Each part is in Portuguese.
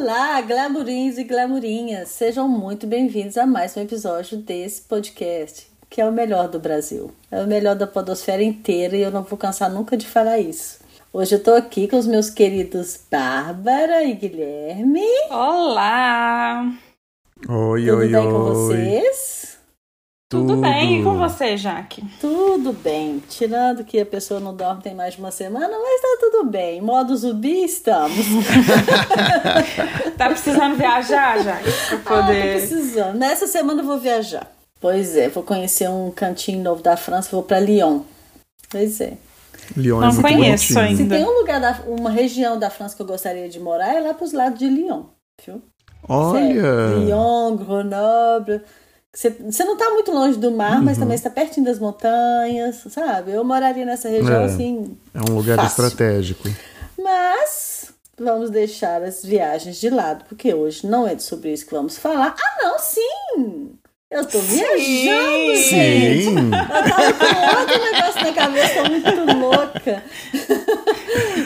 Olá, glamourinhos e glamourinhas! Sejam muito bem-vindos a mais um episódio desse podcast, que é o melhor do Brasil. É o melhor da podosfera inteira e eu não vou cansar nunca de falar isso. Hoje eu tô aqui com os meus queridos Bárbara e Guilherme. Olá! Oi, Tudo oi, bem oi. com vocês? Tudo, bem? E com você, Jaque? Tudo bem. Tirando que a pessoa não dorme tem mais de uma semana, mas tá tudo bem. Modo zumbi, estamos. Tá precisando viajar, Jaque? Pra Ah, tô poder. precisando. Nessa semana eu vou viajar. Pois é, vou conhecer um cantinho novo da França, vou pra Lyon. Pois é. Lyon Não é muito conheço bonitinho. ainda. Se tem um lugar, da, uma região da França que eu gostaria de morar, é lá pros lados de Lyon. Viu? Sério. Olha! Lyon, Grenoble. Você, você não tá muito longe do mar, Uhum. mas também está pertinho das montanhas, sabe? Eu moraria nessa região É. assim. É um lugar Fácil. estratégico. Mas vamos deixar as viagens de lado, porque hoje não é sobre isso que vamos falar. Ah, não, sim! Eu tô viajando, gente! Sim! Eu tava com outro negócio na cabeça, tô muito louca.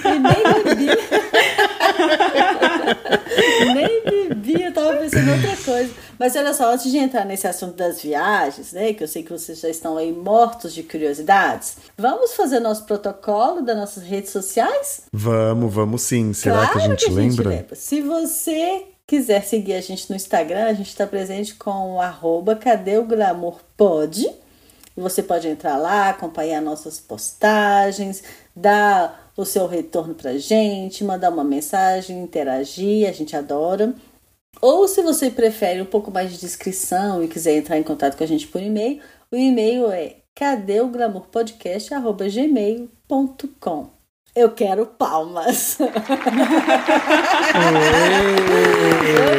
E nem bebi. nem bebi, eu tava pensando em outra coisa. Mas olha só, antes de entrar nesse assunto das viagens, né? Que eu sei que vocês já estão aí mortos de curiosidades, vamos fazer nosso protocolo das nossas redes sociais? Vamos, vamos sim. Será que a gente lembra? Se você quiser seguir a gente no Instagram, a gente está presente com o arroba Cadê o Glamour Pod. Você pode entrar lá, acompanhar nossas postagens, dar o seu retorno pra gente, mandar uma mensagem, interagir, a gente adora. Ou se você prefere um pouco mais de descrição e quiser entrar em contato com a gente por e-mail, o e-mail é cadeoglamourpodcast.gmail.com Eu quero palmas. Eu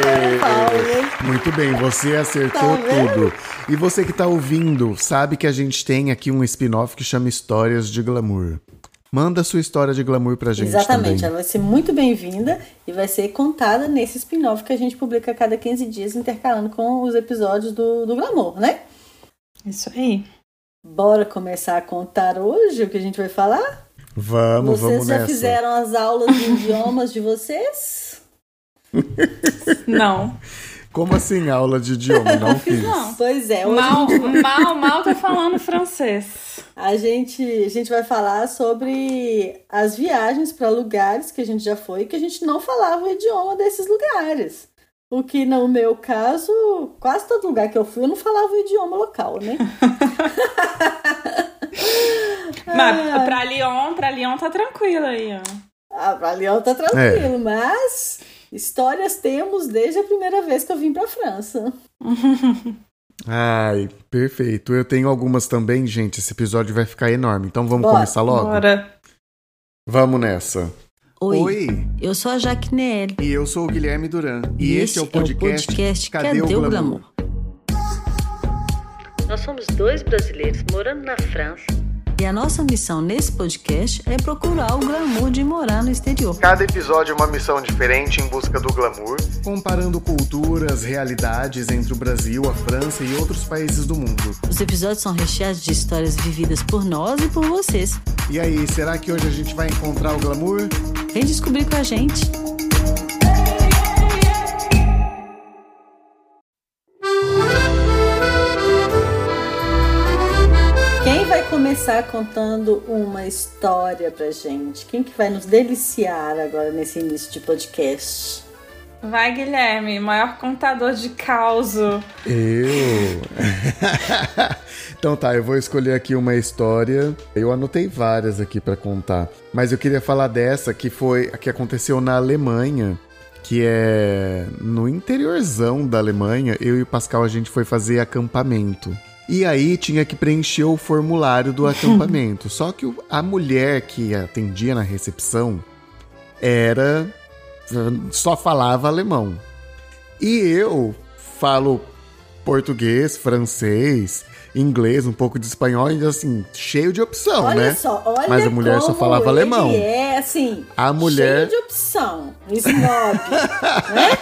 quero palmas. Muito bem, você acertou Tá tudo. E você que tá ouvindo, sabe que a gente tem aqui um spin-off que chama Histórias de Glamour. Manda a sua história de glamour pra gente Exatamente, também. ela vai ser muito bem-vinda e vai ser contada nesse spin-off que a gente publica a cada 15 dias, intercalando com os episódios do, do Glamour, né? Isso aí. Bora começar a contar hoje o que a gente vai falar? Vamos, vocês vamos já nessa. fizeram as aulas de idiomas de vocês? Não. Como assim aula de idioma? Não fiz. Não. Pois é, hoje Mal, mal, mal tá falando francês. A gente, a gente vai falar sobre as viagens para lugares que a gente já foi e que a gente não falava o idioma desses lugares. O que no meu caso, quase todo lugar que eu fui eu não falava o idioma local, né? Mas pra Lyon, pra Lyon tá tranquilo aí, ó. Ah, pra Leão tá tranquilo, mas histórias temos desde a primeira vez que eu vim pra França. Ai, perfeito. Eu tenho algumas também, gente. Esse episódio vai ficar enorme. Então vamos Bora, começar logo? Bora. Vamos nessa. Oi, eu sou a Jaquinelli. E eu sou o Guilherme Duran. E, esse, é o podcast, Cadê, o Glamour? Nós somos dois brasileiros morando na França. E a nossa missão nesse podcast é procurar o glamour de morar no exterior. Cada episódio é uma missão diferente em busca do glamour, comparando culturas, realidades entre o Brasil, a França e outros países do mundo. Os episódios são recheados de histórias vividas por nós e por vocês. E aí, será que hoje a gente vai encontrar o glamour? Vem descobrir com a gente. Começar contando uma história pra gente? Quem que vai nos deliciar agora nesse início de podcast? Vai, Guilherme, maior contador de caos. Eu. então tá, eu vou escolher aqui uma história. Eu anotei várias aqui pra contar, mas eu queria falar dessa que foi a que aconteceu na Alemanha, que é no interiorzão da Alemanha. Eu e o Pascal a gente foi fazer acampamento. E aí tinha que preencher o formulário do acampamento. Só que a mulher que atendia na recepção era só falava alemão. E eu falo português, francês, inglês, um pouco de espanhol, e assim, cheio de opção, olha né? só, olha Mas a mulher só falava alemão. É assim, A mulher- cheio de opção, snob, né?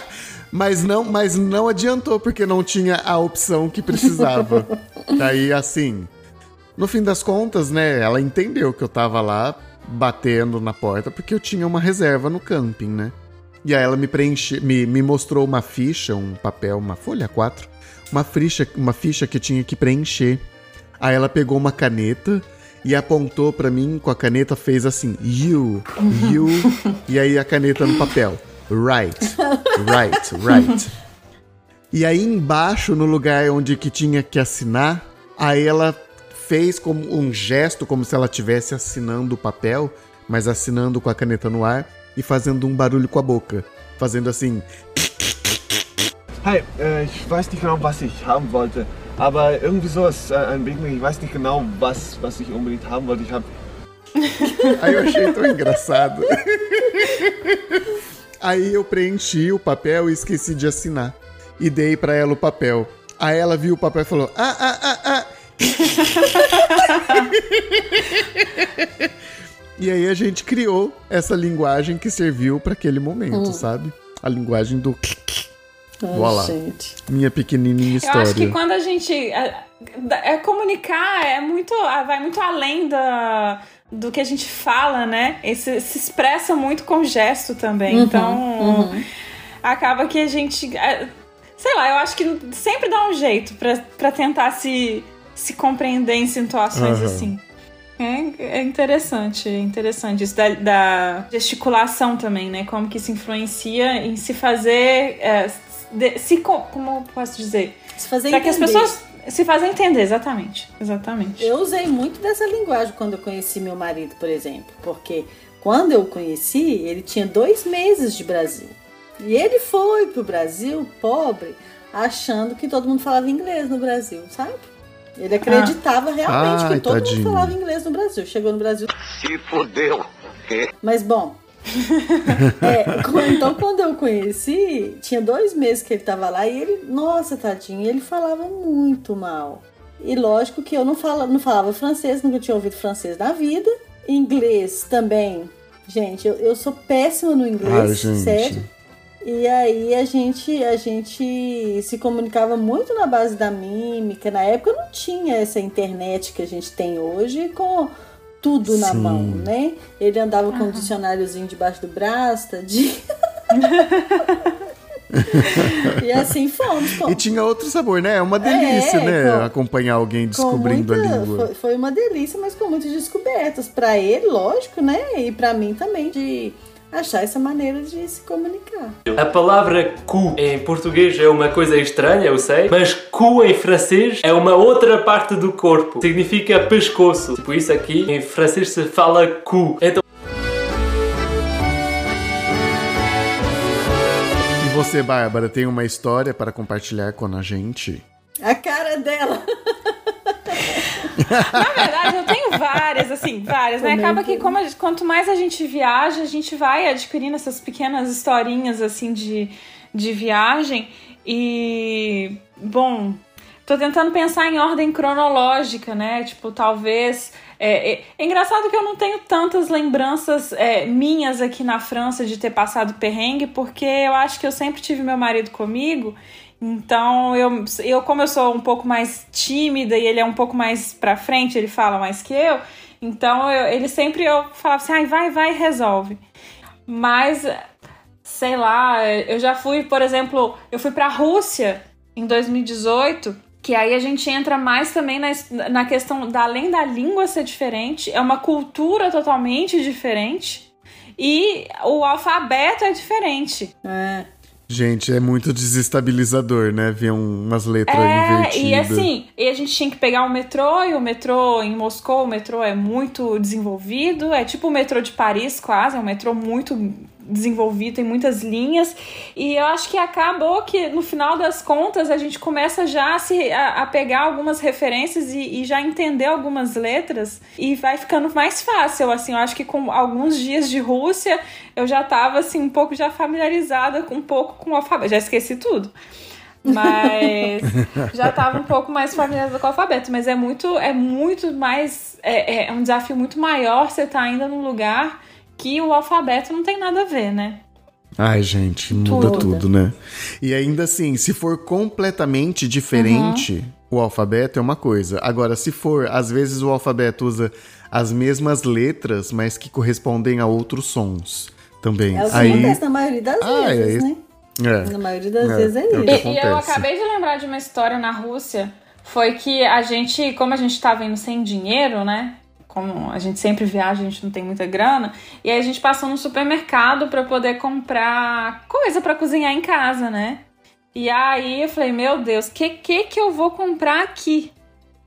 Mas não, mas não adiantou porque não tinha a opção que precisava. Daí assim, no fim das contas, né, ela entendeu que eu tava lá batendo na porta porque eu tinha uma reserva no camping, né? E aí ela me preenche, me, me mostrou uma ficha, um papel, uma folha 4, uma ficha, uma ficha que tinha que preencher. Aí ela pegou uma caneta e apontou para mim com a caneta, fez assim, you, you, e aí a caneta no papel, right, right, right. E aí embaixo, no lugar onde que tinha que assinar, aí ela fez como um gesto, como se ela estivesse assinando o papel, mas assinando com a caneta no ar e fazendo um barulho com a boca, fazendo assim. Hi, äh, ich weiß nicht genau, was ich haben wollte, aber irgendwie sowas, äh, ein Mac, ich weiß nicht genau, was, was ich unbedingt haben wollte. Ich habe Aí eu achei tão engraçado. Aí eu preenchi o papel e esqueci de assinar. E dei pra ela o papel. Aí ela viu o papel e falou: Ah, ah, ah, ah. e aí a gente criou essa linguagem que serviu pra aquele momento, sabe? A linguagem do. Ai, Voilà. gente. Minha pequenininha Eu história. acho que quando a gente. É, é comunicar é muito. Vai muito além da, do que a gente fala, né? Esse, se expressa muito com gesto também. Uhum, então. Acaba que a gente. é, Sei lá, eu acho que sempre dá um jeito pra, pra tentar se, se compreender em situações Aham. assim. É, é interessante, é interessante isso da, da gesticulação também, né? Como que isso influencia em se fazer. é, de- se, co- como eu posso dizer? Se fazer Para que as entender. pessoas se fazem entender, exatamente. Exatamente. Eu usei muito dessa linguagem quando eu conheci meu marido, por exemplo. Porque quando eu o conheci, ele tinha dois meses de Brasil. E ele foi pro Brasil, pobre, achando que todo mundo falava inglês no Brasil, sabe? Ele acreditava realmente Ai, que todo tadinho. mundo falava inglês no Brasil. Chegou no Brasil. Se fodeu. Mas bom. é, então quando eu conheci, tinha dois meses que ele tava lá e ele, nossa, tadinho, ele falava muito mal. E lógico que eu não, fala, não falava francês, nunca tinha ouvido francês na vida. Inglês também. Gente, eu, eu sou péssima no inglês, gente. sério. E aí a gente, a gente se comunicava muito na base da mímica. Na época não tinha essa internet que a gente tem hoje com tudo na Sim. mão, né? Ele andava com um dicionáriozinho debaixo do braço, tadinho. e assim fomos. com- E tinha outro sabor, né? É uma delícia, É, né? com- Acompanhar alguém descobrindo muita- a língua. Foi, foi uma delícia, mas com muitas descobertas. Pra ele, lógico, né? E pra mim também, de achar essa maneira de se comunicar. A palavra cu em português é uma coisa estranha, eu sei, mas cu em francês é uma outra parte do corpo. Significa pescoço. Por isso aqui em francês se fala cu. Então E você, Bárbara, tem uma história para compartilhar com a gente? A cara dela. Na verdade, eu tenho várias, assim, várias, né? Acaba que como quanto mais a gente viaja, a gente vai adquirindo essas pequenas historinhas, assim, de, de viagem. E, bom, tô tentando pensar em ordem cronológica, né? Tipo, talvez... É, é- é engraçado que eu não tenho tantas lembranças é, minhas aqui na França de ter passado perrengue, porque eu acho que eu sempre tive meu marido comigo. Então, eu, eu, como eu sou um pouco mais tímida e ele é um pouco mais pra frente, ele fala mais que eu, então eu- ele sempre eu falava assim, ai, vai, vai, resolve. Mas, sei lá, eu já fui, por exemplo, eu fui pra Rússia em 2018, que aí a gente entra mais também na, na questão da além da língua ser diferente, é uma cultura totalmente diferente e o alfabeto é diferente. É. Gente, é muito desestabilizador, né? Ver um- umas letras É, invertidas. e assim, e a gente tinha que pegar o metrô, e o metrô em Moscou, o metrô é muito desenvolvido, é tipo o metrô de Paris quase, é um metrô muito desenvolvido, tem muitas linhas, e eu acho que acabou que no final das contas a gente começa já a, se, a, a pegar algumas referências e, e já entender algumas letras, e vai ficando mais fácil, assim, eu acho que com alguns dias de Rússia eu já tava assim um pouco já familiarizada com um pouco com o alfabeto, já esqueci tudo. Mas já estava um pouco mais familiarizada com o alfabeto. Mas é muito, é muito mais. É, é um desafio muito maior você estar ainda num lugar que o alfabeto não tem nada a ver, né? Ai, gente, muda Tudo. tudo, né? E ainda assim, se for completamente diferente, o alfabeto é uma coisa. Agora, se for, às vezes o alfabeto usa as mesmas letras, mas que correspondem a outros sons. também. É o que Aí, acontece na maioria das Ah, é vezes, né? é. Na maioria das É, vezes é é o isso. que E, e eu acabei de lembrar de uma história na Rússia. Foi que a gente, como a gente tava indo sem dinheiro, né? Como a gente sempre viaja, a gente não tem muita grana. E aí a gente passou no supermercado pra poder comprar coisa pra cozinhar em casa, né? E aí eu falei, meu Deus, que que que eu vou comprar aqui?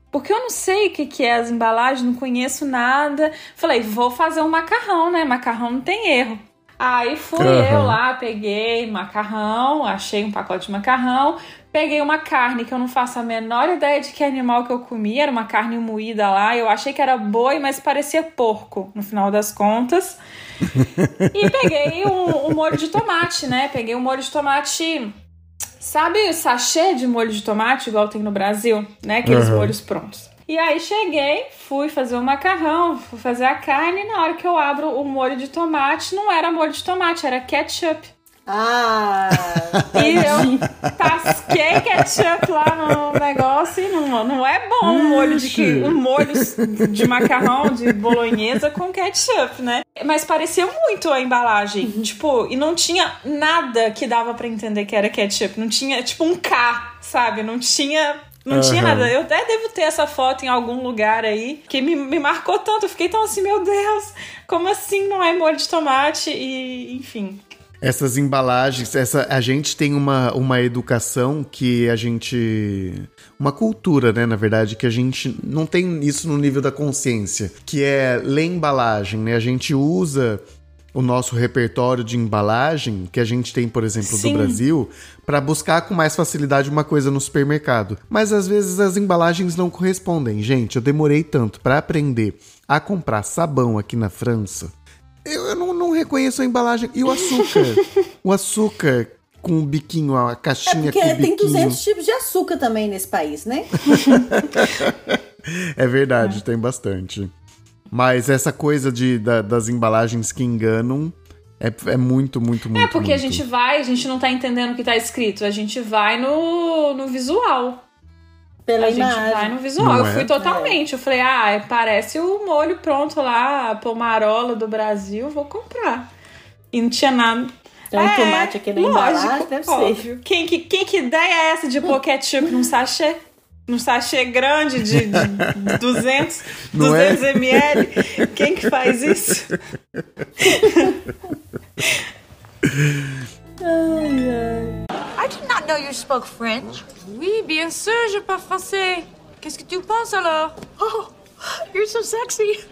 Porque eu não sei o que, que é as embalagens, não conheço nada. Falei, vou fazer um macarrão, né? Macarrão não tem erro. Aí fui Aham. eu lá, peguei macarrão, achei um pacote de macarrão, peguei uma carne que eu não faço a menor ideia de que animal que eu comi, era uma carne moída lá, eu achei que era boi, mas parecia porco, no final das contas. e peguei um, um molho de tomate, né? Peguei um molho de tomate. Sabe o sachê de molho de tomate, igual tem no Brasil, né? Aqueles Aham. molhos prontos. E aí cheguei, fui fazer o macarrão, fui fazer a carne, e na hora que eu abro o molho de tomate, não era molho de tomate, era ketchup. Ah, E eu tasquei ketchup lá no negócio e não, não é bom um molho de, um molho de macarrão, de bolonhesa com ketchup, né? Mas parecia muito a embalagem. Tipo, e não tinha nada que dava pra entender que era ketchup. Não tinha, tipo, um K, sabe? Não tinha. Não tinha Aham. nada. Eu até devo ter essa foto em algum lugar aí que me, me marcou tanto. Eu fiquei tão assim, meu Deus, como assim não é molho de tomate? E, enfim. Essas embalagens, essa, a gente tem uma, uma educação que a gente. Uma cultura, né, na verdade, que a gente não tem isso no nível da consciência, que é ler embalagem, né? A gente usa o nosso repertório de embalagem, que a gente tem, por exemplo, Sim. do Brasil, para buscar com mais facilidade uma coisa no supermercado. Mas às vezes as embalagens não correspondem. Gente, eu demorei tanto para aprender a comprar sabão aqui na França. Eu, eu não, não reconheço a embalagem. E o açúcar? o açúcar com o biquinho, a é caixinha porque com o tem biquinho. 200 tipos de açúcar também nesse país, né? É verdade, tem bastante. Mas essa coisa de, da- das embalagens que enganam é, é muito, muito, muito. É porque a muito. gente vai, a gente não tá entendendo o que tá escrito, a gente vai no, no visual. Pela a gente imagem. vai no visual. Não eu é? fui totalmente. Eu falei, ah, é- parece o molho pronto lá, a pomarola do Brasil, vou comprar. E não tinha nada. Tem um tomate aqui na embalagem, deve ser. óbvio. Quem que, quem que ideia é essa de pôr ketchup num sachê? Num sachê grande de, de 200, Não é? 200 ml? Quem que faz isso? I did not know you spoke French. Oui, bien sûr, je parle français. Qu'est-ce que tu penses alors Oh, you're so sexy.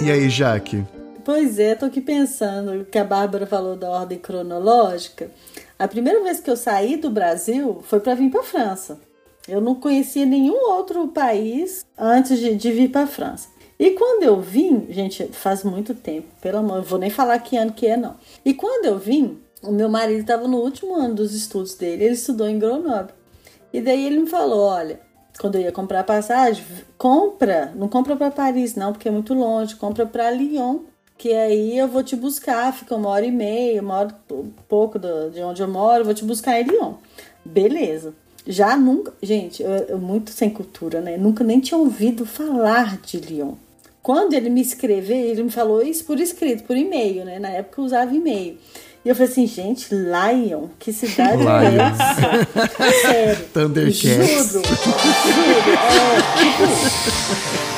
E aí, Jaque? Pois é, tô aqui pensando o que a Bárbara falou da ordem cronológica. A primeira vez que eu saí do Brasil foi para vir para França. Eu não conhecia nenhum outro país antes de, de vir para França. E quando eu vim, gente, faz muito tempo, pelo amor, eu vou nem falar que ano que é não. E quando eu vim, o meu marido estava no último ano dos estudos dele, ele estudou em Grenoble. E daí ele me falou, olha, quando eu ia comprar passagem, compra, não compra para Paris não, porque é muito longe, compra para Lyon, que aí eu vou te buscar, fica uma hora e meia, uma hora pouco de onde eu moro, eu vou te buscar em Lyon. Beleza. Já nunca, gente, eu, eu muito sem cultura, né? Nunca nem tinha ouvido falar de Lyon. Quando ele me escreveu, ele me falou isso por escrito, por e-mail, né? Na época eu usava e-mail. E eu falei assim, gente, Lyon, que cidade é Lion. essa? Sério. Thundercats. Juro. Juro. É, tipo,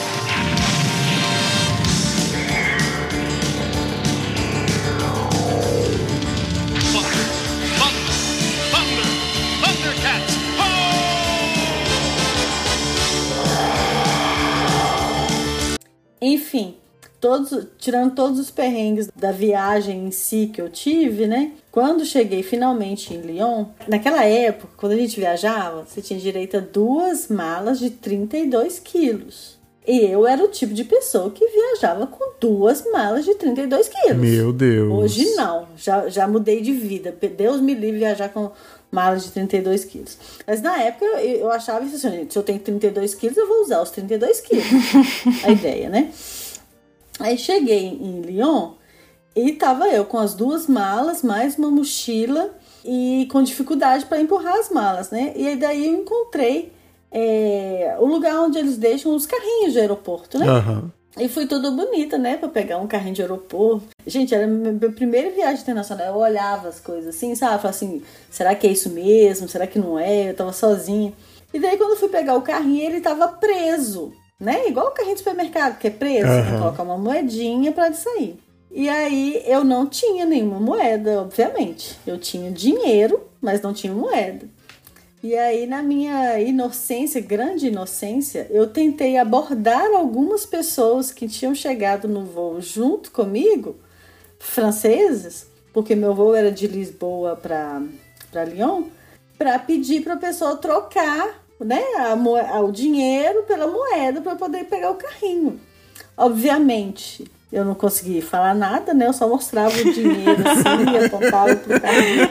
Enfim, todos, tirando todos os perrengues da viagem em si que eu tive, né? Quando cheguei finalmente em Lyon, naquela época, quando a gente viajava, você tinha direito a duas malas de 32 quilos. E eu era o tipo de pessoa que viajava com duas malas de 32 quilos. Meu Deus. Hoje não, já, já mudei de vida. Deus me livre viajar com malas de 32 quilos. Mas na época eu, eu achava isso assim, gente, se eu tenho 32 quilos, eu vou usar os 32 quilos. A ideia, né? Aí cheguei em Lyon e tava eu com as duas malas, mais uma mochila e com dificuldade para empurrar as malas, né? E aí daí eu encontrei é, o lugar onde eles deixam os carrinhos de aeroporto, né? Aham. E fui toda bonita, né? Pra pegar um carrinho de aeroporto. Gente, era a minha primeira viagem internacional. Eu olhava as coisas assim, sabe? Falava assim, será que é isso mesmo? Será que não é? Eu tava sozinha. E daí quando eu fui pegar o carrinho, ele tava preso, né? Igual o carrinho de supermercado, que é preso. Aham. colocar uma moedinha pra ele sair. E aí eu não tinha nenhuma moeda, obviamente. Eu tinha dinheiro, mas não tinha moeda. E aí, na minha inocência, grande inocência, eu tentei abordar algumas pessoas que tinham chegado no voo junto comigo, franceses, porque meu voo era de Lisboa para Lyon, para pedir para a pessoa trocar né, a o dinheiro pela moeda para poder pegar o carrinho. Obviamente, eu não consegui falar nada, né? Eu só mostrava o dinheiro assim e apontava pro carrinho.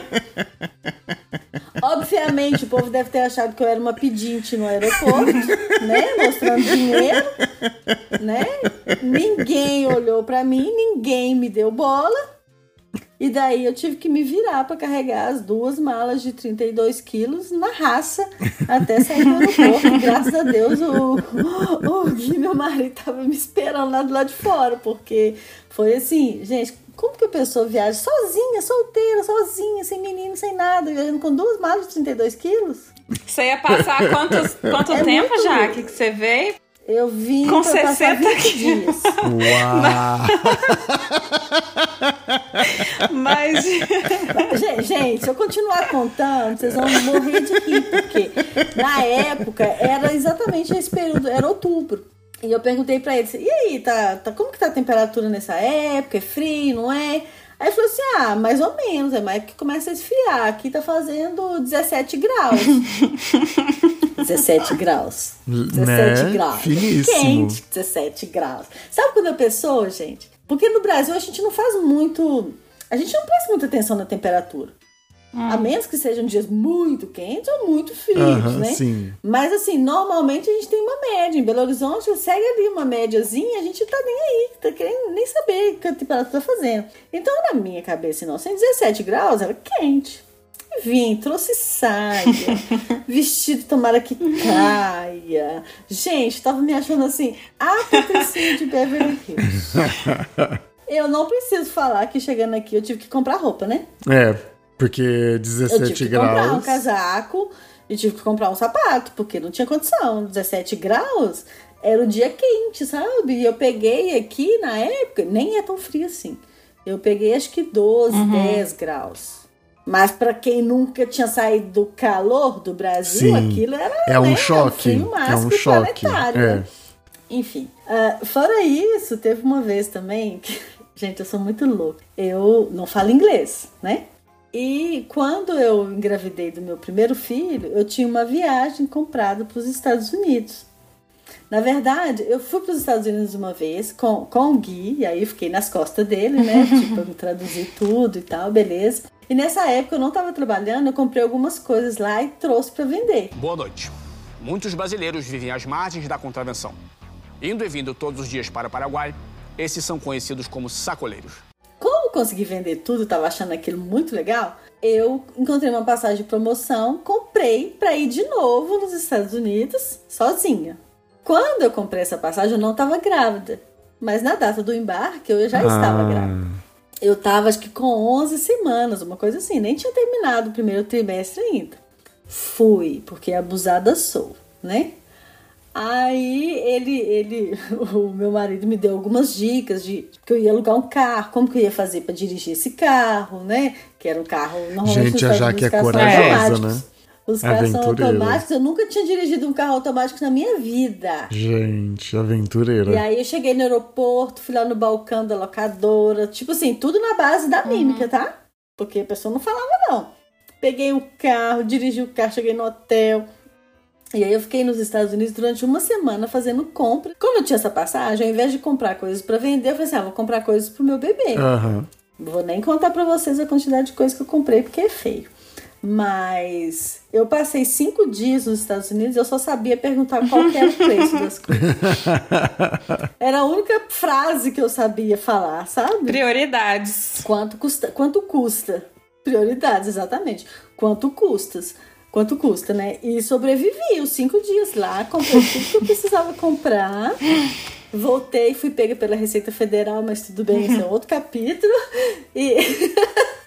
Obviamente, o povo deve ter achado que eu era uma pedinte no aeroporto, né? Mostrando dinheiro, né? Ninguém olhou pra mim, ninguém me deu bola. E daí eu tive que me virar pra carregar as duas malas de 32 quilos na raça até sair do aeroporto. Graças a Deus o, o Gui, meu marido, tava me esperando lá do lado de fora, porque foi assim, gente, como que a pessoa viaja sozinha, solteira, sozinha, sem menino, sem nada, viajando com duas malas de 32 quilos? Você ia passar quantos, quanto É tempo, muito Jaque, que você veio? Eu vim Com pra passar 60 20 dias. Uau! Mas. Gente, gente, se eu continuar contando, vocês vão morrer de rir, porque na época era exatamente esse período, era outubro. E eu perguntei pra ele, e aí, tá, tá, como que tá a temperatura nessa época? É frio, não é? Aí falou assim, ah, mais ou menos, é mais que começa a esfriar. Aqui tá fazendo 17 graus. 17 graus. 17 Né? graus. Finíssimo. Quente, 17 graus. Sabe quando a pessoa, gente? Porque no Brasil a gente não faz muito. A gente não presta muita atenção na temperatura. A menos que sejam dias muito quentes ou muito frios, né? sim. Mas assim, normalmente a gente tem uma média. Em Belo Horizonte segue ali uma médiazinha, a gente tá nem aí, tá querendo nem saber o que a temperatura tá fazendo. Então, na minha cabeça, não, 17 graus era quente. Vim, trouxe saia, vestido tomara que caia. Gente, tava me achando assim, a Patricinha de Beverly Hills. Eu não preciso falar que chegando aqui eu tive que comprar roupa, né? É, porque Eu 17 tive que comprar um graus. casaco e tive que comprar um sapato, porque não tinha condição. 17 graus era o dia quente, sabe? E eu peguei aqui na época, nem é tão frio assim. Eu peguei acho que 12, Uhum. 10 graus. Mas pra quem nunca tinha saído do calor do Brasil, Sim. aquilo era É um né, choque, frio é um choque, é. né? Enfim, ah, fora isso, teve uma vez também que, gente, eu sou muito louca. Eu não falo inglês, né? E quando eu engravidei do meu primeiro filho, eu tinha uma viagem comprada para os Estados Unidos. Na verdade, eu fui para os Estados Unidos uma vez com, com o Gui, e aí eu fiquei nas costas dele, né? tipo, eu me traduzir tudo e tal, beleza. E nessa época eu não estava trabalhando, eu comprei algumas coisas lá e trouxe para vender. Boa noite. Muitos brasileiros vivem às margens da contravenção. Indo e vindo todos os dias para o Paraguai, esses são conhecidos como sacoleiros. Consegui vender tudo, tava achando aquilo muito legal, eu encontrei uma passagem de promoção, comprei para ir de novo nos Estados Unidos sozinha. Quando eu comprei essa passagem, eu não estava grávida, mas na data do embarque eu já estava Ah. grávida. Eu tava acho que com 11 semanas, uma coisa assim, nem tinha terminado o primeiro trimestre ainda. Fui, porque abusada sou, né? Aí ele, ele, o meu marido me deu algumas dicas de que eu ia alugar um carro, como que eu ia fazer para dirigir esse carro, né? Que era um carro normalmente Gente, a Jaque é corajosa, né? Os carros são Aventureira. automáticos. Eu nunca tinha dirigido um carro automático na minha vida. Gente, aventureira. E aí eu cheguei no aeroporto, fui lá no balcão da locadora, tipo assim, tudo na base da mímica, tá? Porque a pessoa não falava não. Peguei o carro, dirigi o carro, cheguei no hotel. E aí eu fiquei nos Estados Unidos durante uma semana fazendo compra. Como eu tinha essa passagem, ao invés de comprar coisas pra vender, eu falei assim, ah, vou comprar coisas pro meu bebê. Não vou nem contar pra vocês a quantidade de coisas que eu comprei, porque é feio. Mas eu passei cinco dias nos Estados Unidos, eu só sabia perguntar qual era o preço das coisas. Era a única frase que eu sabia falar, sabe? Prioridades. Quanto custa? Quanto custa? Prioridades, exatamente. Quanto custas? Quanto custa, né? E sobrevivi os cinco dias lá, comprei tudo que eu precisava comprar. Voltei, fui pega pela Receita Federal, mas tudo bem, esse é outro capítulo. E.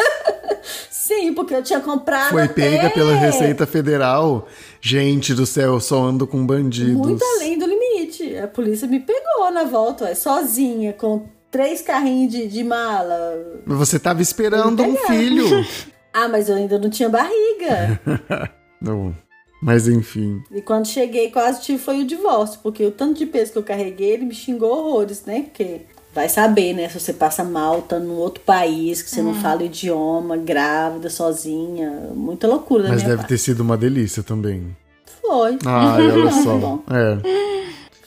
Sim, porque eu tinha comprado. Foi até pega pela Receita Federal. Gente do céu, eu só ando com bandidos. Muito além do limite. A polícia me pegou na volta, ué, sozinha, com três carrinhos de, de mala. Mas você tava esperando um filho. Ah, mas eu ainda não tinha barriga. Não. Mas enfim. E quando cheguei, quase tive foi o divórcio, porque o tanto de peso que eu carreguei, ele me xingou horrores, né? Porque vai saber, né? Se você passa mal, tá num outro país, que você não fala o idioma, grávida, sozinha. Muita loucura da Mas minha deve parte. ter sido uma delícia também. Foi. Ai, olha Foi só. bom. É.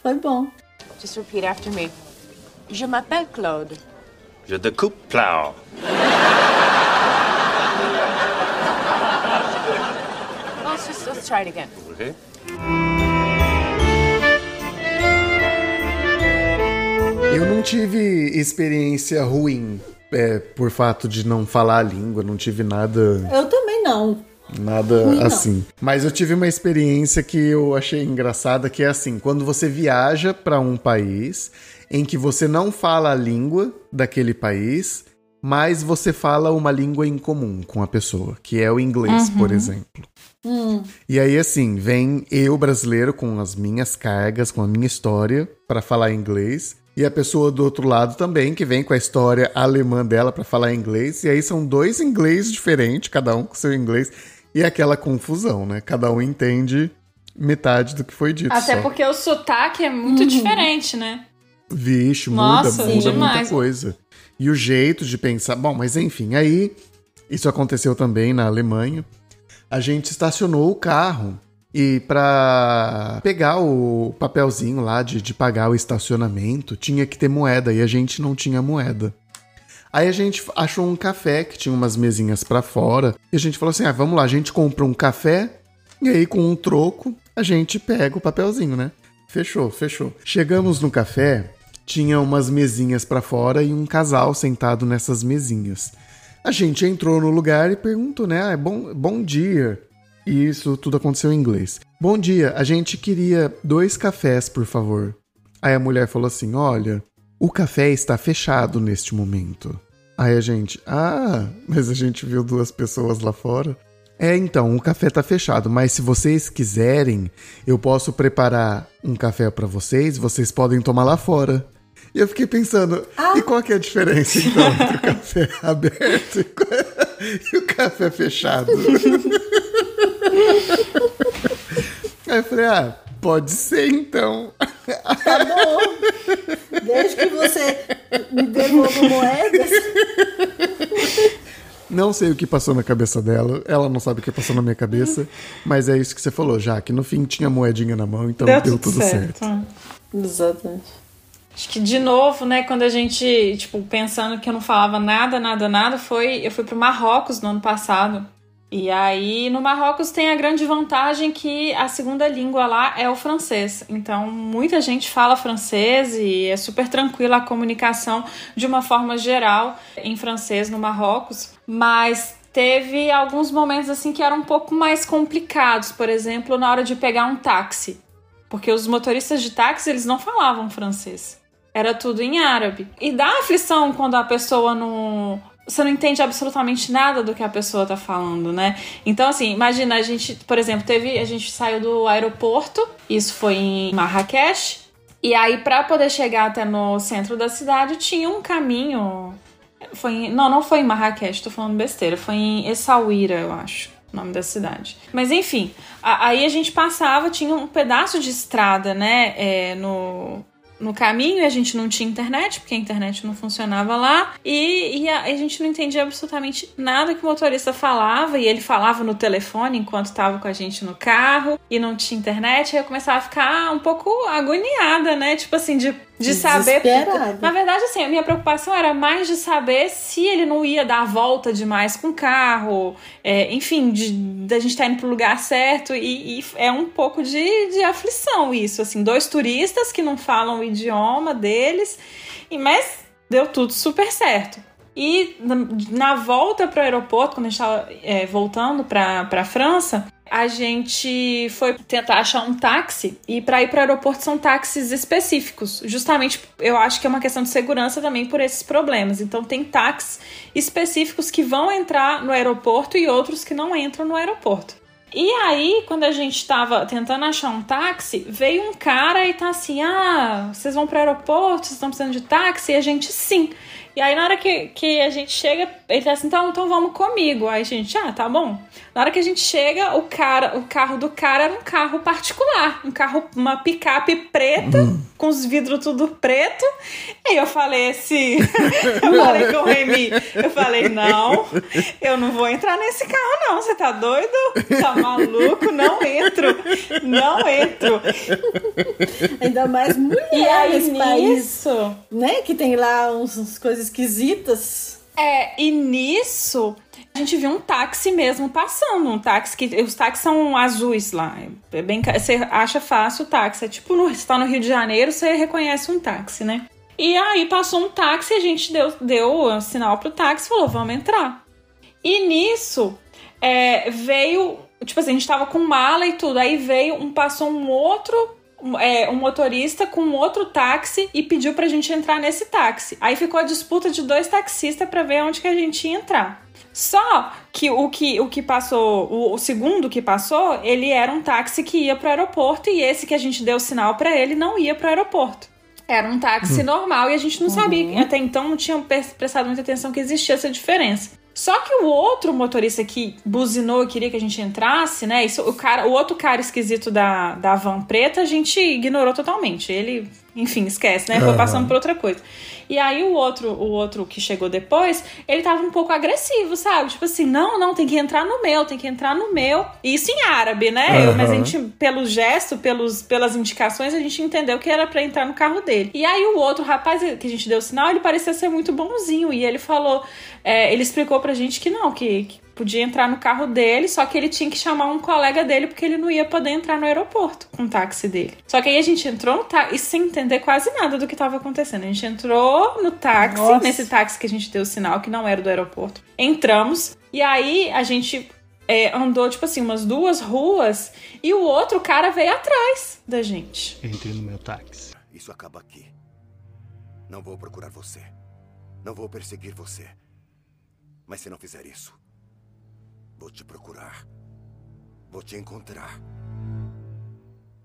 Foi bom. Just repeat after me. Je m'appelle Claude. Je découpe plow. Let's try it again. Okay. Eu não tive experiência ruim é, por fato de não falar a língua, não tive nada. Eu também não. Nada Ruim, não. assim. Mas eu tive uma experiência que eu achei engraçada, que é assim, quando você viaja para um país em que você não fala a língua daquele país, mas você fala uma língua em comum com a pessoa, que é o inglês, por exemplo. E aí assim, vem eu brasileiro com as minhas cargas, com a minha história para falar inglês, e a pessoa do outro lado também que vem com a história alemã dela para falar inglês, e aí são dois inglês diferentes, cada um com seu inglês, e aquela confusão, né? Cada um entende metade do que foi dito. Até só. porque o sotaque é muito diferente, né? Vixe, muda, Nossa, muda muita coisa. E o jeito de pensar. Bom, mas enfim, aí isso aconteceu também na Alemanha. A gente estacionou o carro e para pegar o papelzinho lá de, de pagar o estacionamento, tinha que ter moeda e a gente não tinha moeda. Aí a gente achou um café que tinha umas mesinhas pra fora e a gente falou assim: ah, vamos lá, a gente compra um café e aí com um troco a gente pega o papelzinho, né? Fechou, fechou. Chegamos no café, tinha umas mesinhas pra fora e um casal sentado nessas mesinhas. A gente entrou no lugar e perguntou, né? Ah, bom, bom dia. E isso tudo aconteceu em inglês. Bom dia, a gente queria dois cafés, por favor. Aí a mulher falou assim: Olha, o café está fechado neste momento. Aí a gente, ah, mas a gente viu duas pessoas lá fora. É, então, o café tá fechado, mas se vocês quiserem, eu posso preparar um café para vocês, vocês podem tomar lá fora. E eu fiquei pensando, e qual que é a diferença então entre o café aberto e o café fechado? Aí eu falei, ah, pode ser então. Tá bom. Desde que você me devolva moedas. Não sei o que passou na cabeça dela, ela não sabe o que passou na minha cabeça, mas é isso que você falou, já que no fim tinha moedinha na mão, então deu, tudo, certo. Exatamente. Acho que de novo, né, quando a gente, tipo, pensando que eu não falava nada, nada, nada, foi. Eu fui pro Marrocos no ano passado. E aí, no Marrocos tem a grande vantagem que a segunda língua lá é o francês. Então, muita gente fala francês e é super tranquila a comunicação de uma forma geral em francês no Marrocos. Mas teve alguns momentos assim que eram um pouco mais complicados. Por exemplo, na hora de pegar um táxi. Porque os motoristas de táxi, eles não falavam francês. Era tudo em árabe. E dá aflição quando a pessoa não. Você não entende absolutamente nada do que a pessoa tá falando, né? Então, assim, imagina, a gente, por exemplo, teve. A gente saiu do aeroporto, isso foi em Marrakech. E aí, para poder chegar até no centro da cidade, tinha um caminho. Foi em- não, não foi em Marrakech, tô falando besteira. Foi em Essaouira, eu acho, o nome da cidade. Mas enfim, a- aí a gente passava, tinha um pedaço de estrada, né, é, no, no caminho e a gente não tinha internet, porque a internet não funcionava lá, e, e a, a gente não entendia absolutamente nada que o motorista falava, e ele falava no telefone enquanto estava com a gente no carro, e não tinha internet, aí eu começava a ficar um pouco agoniada, né, tipo assim, de, de saber... Na verdade, assim, a minha preocupação era mais de saber se ele não ia dar a volta demais com o carro, é, enfim, de, da gente estar indo pro lugar certo, e, e é um pouco de, de aflição isso, assim, dois turistas que não falam o idioma deles, e, mas deu tudo super certo. E na, na volta pro aeroporto, quando a gente tava é, voltando pra, pra França, a gente foi tentar achar um táxi e para ir para o aeroporto são táxis específicos. Justamente, eu acho que é uma questão de segurança também por esses problemas. Então tem táxis específicos que vão entrar no aeroporto e outros que não entram no aeroporto. E aí, quando a gente tava tentando achar um táxi, veio um cara e tá assim: Ah, vocês vão pro aeroporto, vocês estão precisando de táxi? E a gente, sim. E aí, na hora que, que a gente chega, ele tá assim, então, então vamos comigo. Aí a gente, ah, tá bom. Na hora que a gente chega, o cara, o carro do cara era um carro particular, um carro, uma picape preta, uhum. com os vidros tudo preto. E eu falei assim, eu falei com o Remy, eu falei, não, eu não vou entrar nesse carro, não. Você tá doido? Tá maluco? Não entro. Não entro. Ainda mais mulher e nesse país, né? Que tem lá uns, uns coisas esquisitas. É, e nisso a gente viu um táxi mesmo passando, um táxi que os táxis são azuis lá. É bem, você acha fácil o táxi, é tipo no, você tá no Rio de Janeiro, você reconhece um táxi, né? E aí passou um táxi, a gente deu, deu um sinal pro táxi, falou, vamos entrar. E nisso é, veio, tipo assim, a gente tava com mala e tudo, aí veio um passou um outro é, um motorista com outro táxi e pediu pra gente entrar nesse táxi. Aí ficou a disputa de dois taxistas para ver onde que a gente ia entrar. Só que o que, o que passou, o, o, segundo que passou, ele era um táxi que ia pro aeroporto e esse que a gente deu sinal para ele não ia pro aeroporto. Era um táxi hum. normal e a gente não uhum. sabia, até então não tinha prestado muita atenção que existia essa diferença. Só que o outro motorista que buzinou e queria que a gente entrasse, né? Isso, o, cara, o outro cara esquisito da, da van preta, a gente ignorou totalmente. Ele, enfim, esquece, né? Foi passando por outra coisa. E aí o outro, o outro que chegou depois, ele tava um pouco agressivo, sabe? Tipo assim, não, não, tem que entrar no meu, tem que entrar no meu. Isso em árabe, né? Uhum. Mas a gente, pelo gesto, pelos, pelas indicações, a gente entendeu que era para entrar no carro dele. E aí o outro rapaz que a gente deu sinal, ele parecia ser muito bonzinho. E ele falou, é, ele explicou pra gente que não, que, que podia entrar no carro dele, só que ele tinha que chamar um colega dele porque ele não ia poder entrar no aeroporto com o táxi dele. Só que aí a gente entrou no táxi sem entender quase nada do que estava acontecendo. A gente entrou no táxi, Nossa. nesse táxi que a gente deu o sinal que não era do aeroporto. Entramos e aí a gente é, andou, tipo assim, umas duas ruas e o outro cara veio atrás da gente. Entre no meu táxi. Isso acaba aqui. Não vou procurar você. Não vou perseguir você. Mas se não fizer isso, Vou te procurar. Vou te encontrar.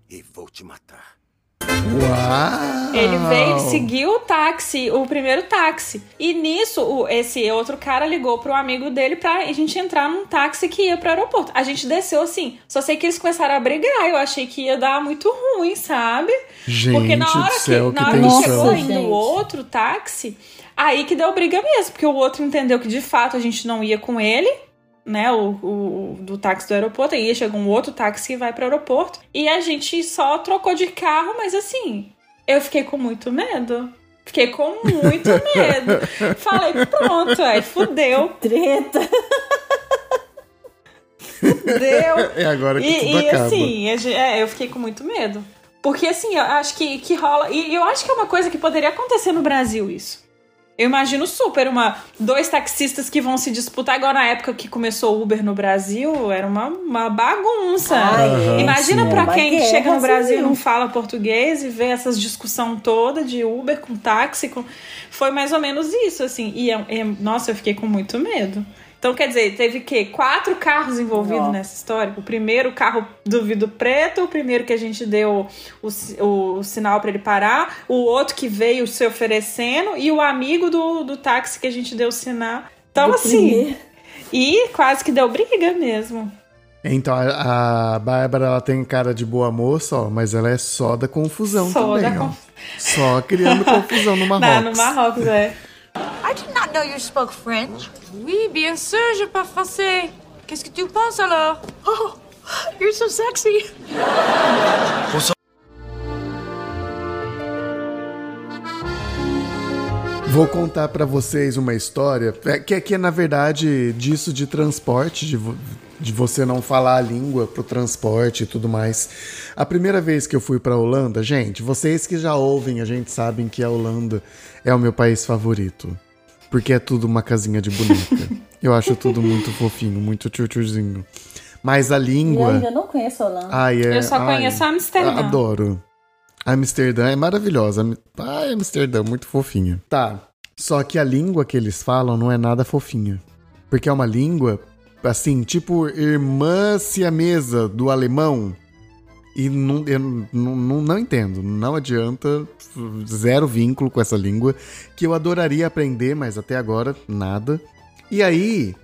E vou te matar. Uau! Ele veio, seguiu o táxi, o primeiro táxi. E nisso, o, esse outro cara ligou pro amigo dele pra gente entrar num táxi que ia pro aeroporto. A gente desceu assim. Só sei que eles começaram a brigar. Eu achei que ia dar muito ruim, sabe? Gente porque na hora céu, que, na hora que chegou indo o outro táxi, aí que deu briga mesmo. Porque o outro entendeu que de fato a gente não ia com ele né, o, o, do táxi do aeroporto, aí chega um outro táxi que vai para o aeroporto, e a gente só trocou de carro, mas assim, eu fiquei com muito medo. Fiquei com muito medo. Falei, pronto, aí fudeu. Treta. Fudeu. É agora que e, tudo e acaba. assim, é, eu fiquei com muito medo. Porque assim, eu acho que, que rola. E eu acho que é uma coisa que poderia acontecer no Brasil isso. Eu imagino super uma dois taxistas que vão se disputar agora na época que começou o Uber no Brasil, era uma, uma bagunça. Ai, Imagina para quem chega no Brasil e não fala português e vê essas discussão toda de Uber com táxi, com... foi mais ou menos isso assim. E é- é- nossa, eu fiquei com muito medo. Então, quer dizer, teve que quatro carros envolvidos Ó. nessa história. O primeiro carro do vidro preto, o primeiro que a gente deu o, si- o sinal para ele parar, o outro que veio se oferecendo e o amigo do, do táxi que a gente deu o sinal. Então, Do assim, primeiro. e quase que deu briga mesmo. Então, a, a Bárbara, ela tem cara de boa moça, ó, mas ela é só da confusão Só também, da ó. conf- Só criando confusão no Marrocos. no Marrocos, é. Know you spoke French. Oui, bien sûr, je parle français. Qu'est-ce que tu penses alors Oh, you're so sexy. Vou contar pra vocês uma história é, que é que é na verdade disso de transporte, de, vo- de você não falar a língua pro transporte e tudo mais. A primeira vez que eu fui pra Holanda, gente, vocês que já ouvem, a gente sabem que a Holanda é o meu país favorito. Porque é tudo uma casinha de boneca. eu acho tudo muito fofinho, muito tchutchuzinho. Mas a E eu língua. ainda não conheço a Holanda. Ai, é, Eu só ai, conheço Amsterdã. Adoro. Amsterdã é maravilhosa. Ai, Amsterdã, muito fofinha. Tá. Só que a língua que eles falam não é nada fofinha. Porque é uma língua, assim, tipo irmã siamesa do alemão. E não, eu não, não, não entendo. Não adianta. Zero vínculo com essa língua. Que eu adoraria aprender, mas até agora nada. E aí,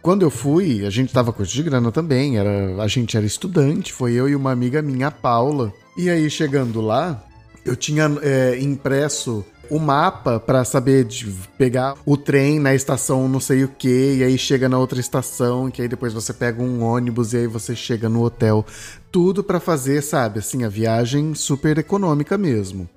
quando eu fui, a gente tava com de grana também. Era, a gente era estudante. Foi eu e uma amiga minha, a Paula. E aí, chegando lá, eu tinha é, impresso o mapa pra saber de pegar o trem na estação não sei o que, e aí chega na outra estação, que aí depois você pega um ônibus e aí você chega no hotel. Tudo pra fazer, sabe, assim, a viagem super econômica mesmo.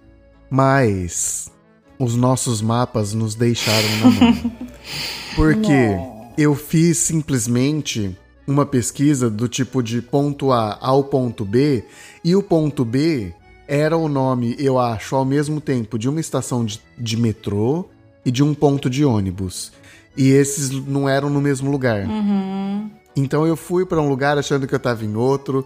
Mas os nossos mapas nos deixaram na mão. Porque eu fiz simplesmente uma pesquisa do tipo de ponto A ao ponto B, e o ponto B era o nome, eu acho, ao mesmo tempo de uma estação de, de metrô e de um ponto de ônibus. E esses não eram no mesmo lugar. Uhum. Então eu fui pra um lugar achando que eu tava em outro,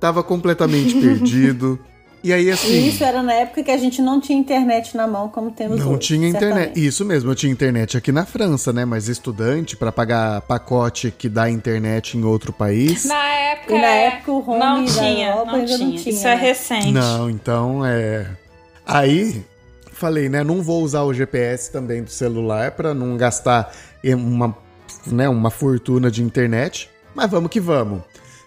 tava completamente perdido. E aí assim. Isso era na época que a gente não tinha internet na mão como temos Não hoje, tinha internet. certamente. Isso mesmo, eu tinha internet aqui na França, né? Mas estudante, pra pagar pacote que dá internet em outro país. Na época, E na é, época o home não da tinha, Europa não ainda não tinha. tinha, Isso é né? recente. Não, então é. Aí falei, né? Não vou usar o GPS também do celular pra não gastar uma, né, uma fortuna de internet. Mas vamos que vamos.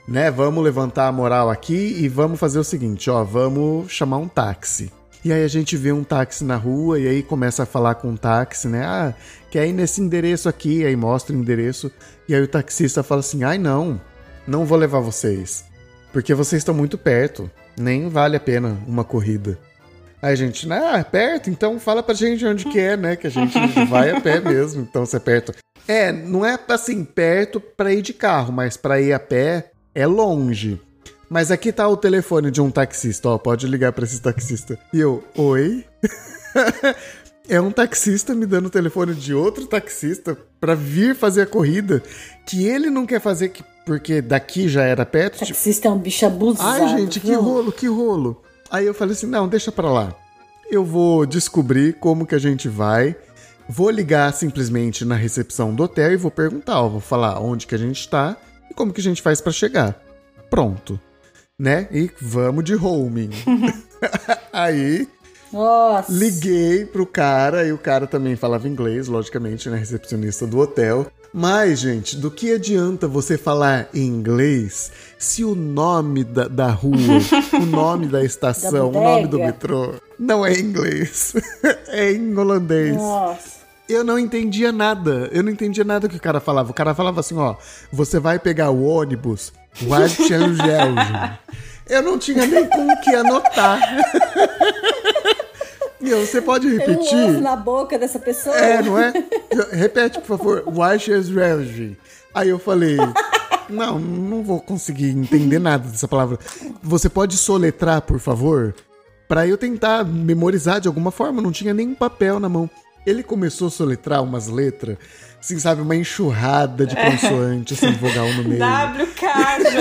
Né? Vamos levantar a moral aqui e vamos fazer o seguinte, ó, vamos chamar um táxi. E aí a gente vê um táxi na rua e aí começa a falar com o táxi, né? Ah, quer ir nesse endereço aqui, aí mostra o endereço. E aí o taxista fala assim: ai não, não vou levar vocês. Porque vocês estão muito perto. Nem vale a pena uma corrida. Aí a gente, ah, é perto? Então fala pra gente onde que é, né? Que a gente vai a pé mesmo, então se é perto. É, não é assim, perto pra ir de carro, mas pra ir a pé é longe. Mas aqui tá o telefone de um taxista, ó, pode ligar pra esse taxista. E eu, oi? é um taxista me dando o telefone de outro taxista pra vir fazer a corrida que ele não quer fazer que- porque daqui já era perto. tipo, Taxista é um bicho abusado. Ai, gente, que viu? rolo, que rolo. Aí eu falei assim: não, deixa pra lá. Eu vou descobrir como que a gente vai. Vou ligar simplesmente na recepção do hotel e vou perguntar, ó, vou falar onde que a gente tá e como que a gente faz pra chegar. Pronto. Né? E vamos de roaming. Aí Nossa. Liguei pro cara e o cara também falava inglês, logicamente, né? Recepcionista do hotel. Mas, gente, do que adianta você falar em inglês se o nome da, da rua, o nome da estação, o Da nome do metrô não é inglês? é em holandês. Nossa. Eu não entendia nada. Eu não entendia nada que o cara falava. O cara falava assim, ó, você vai pegar o ônibus Wadchangelgen. Eu não tinha nem com o que anotar. E eu, você pode Tem um ovo repetir? na boca dessa pessoa. É, não é? Repete, por favor. Wadchangelgen. Aí eu falei, não, não vou conseguir entender nada dessa palavra. Você pode soletrar, por favor? Pra eu tentar memorizar de alguma forma. Não tinha nenhum papel na mão. Ele começou a soletrar umas letras, assim, sabe, uma enxurrada de consoante, assim, vogal no meio. WKJ.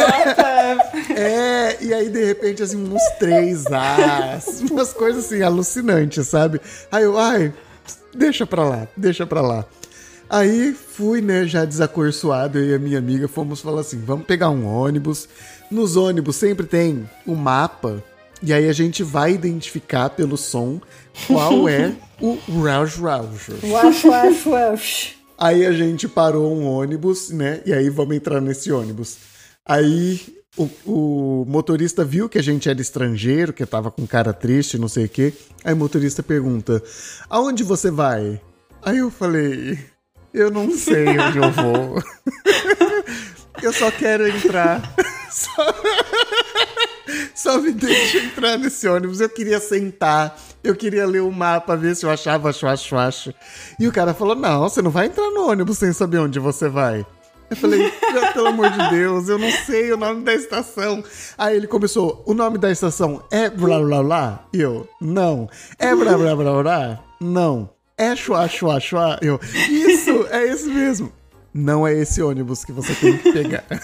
É, e aí de repente, assim, uns três As, umas coisas assim, alucinantes, sabe? Aí eu, ai, deixa pra lá, deixa pra lá. Aí fui, né, já desacorçoado, eu e a minha amiga fomos falar assim: vamos pegar um ônibus. Nos ônibus sempre tem um mapa, e aí a gente vai identificar pelo som qual é o wash, wash. Aí a gente parou um ônibus, né? E aí vamos entrar nesse ônibus. Aí o, o motorista viu que a gente era estrangeiro, que tava com cara triste, não sei o quê. Aí o motorista pergunta: Aonde você vai? Aí eu falei: Eu não sei onde eu vou. eu só quero entrar. Só... Só me deixa entrar nesse ônibus. Eu queria sentar. Eu queria ler o mapa, ver se eu achava chuacho, chuacho. E o cara falou: Não, você não vai entrar no ônibus sem saber onde você vai. Eu falei, pelo amor de Deus, eu não sei o nome da estação. Aí ele começou, o nome da estação é blá blá blá? E eu, não. É blá blá blá blá? Não. É chua chua? Eu, isso, é esse mesmo. Não é esse ônibus que você tem que pegar.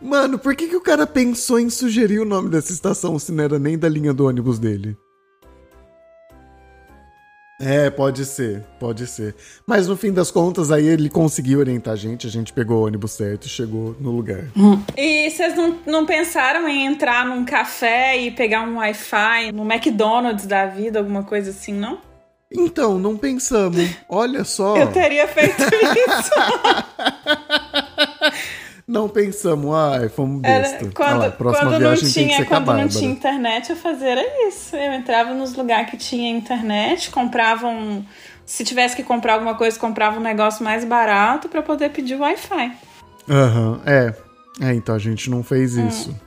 Mano, por que, que o cara pensou em sugerir o nome dessa estação se não era nem da linha do ônibus dele? É, pode ser, pode ser. Mas no fim das contas, aí ele conseguiu orientar a gente, a gente pegou o ônibus certo e chegou no lugar. E vocês não, não pensaram em entrar num café e pegar um Wi-Fi no McDonald's da vida, alguma coisa assim, não? Então, não pensamos. Olha só. Eu teria feito isso. Não pensamos, ai, fomos Era, besta. quando Olha lá, próxima quando não tinha, quando não tinha internet, eu fazia era isso. Eu entrava nos lugares que tinha internet, comprava um. Se tivesse que comprar alguma coisa, comprava um negócio mais barato pra poder pedir Wi-Fi. Aham, é. É, então a gente não fez Hum. isso.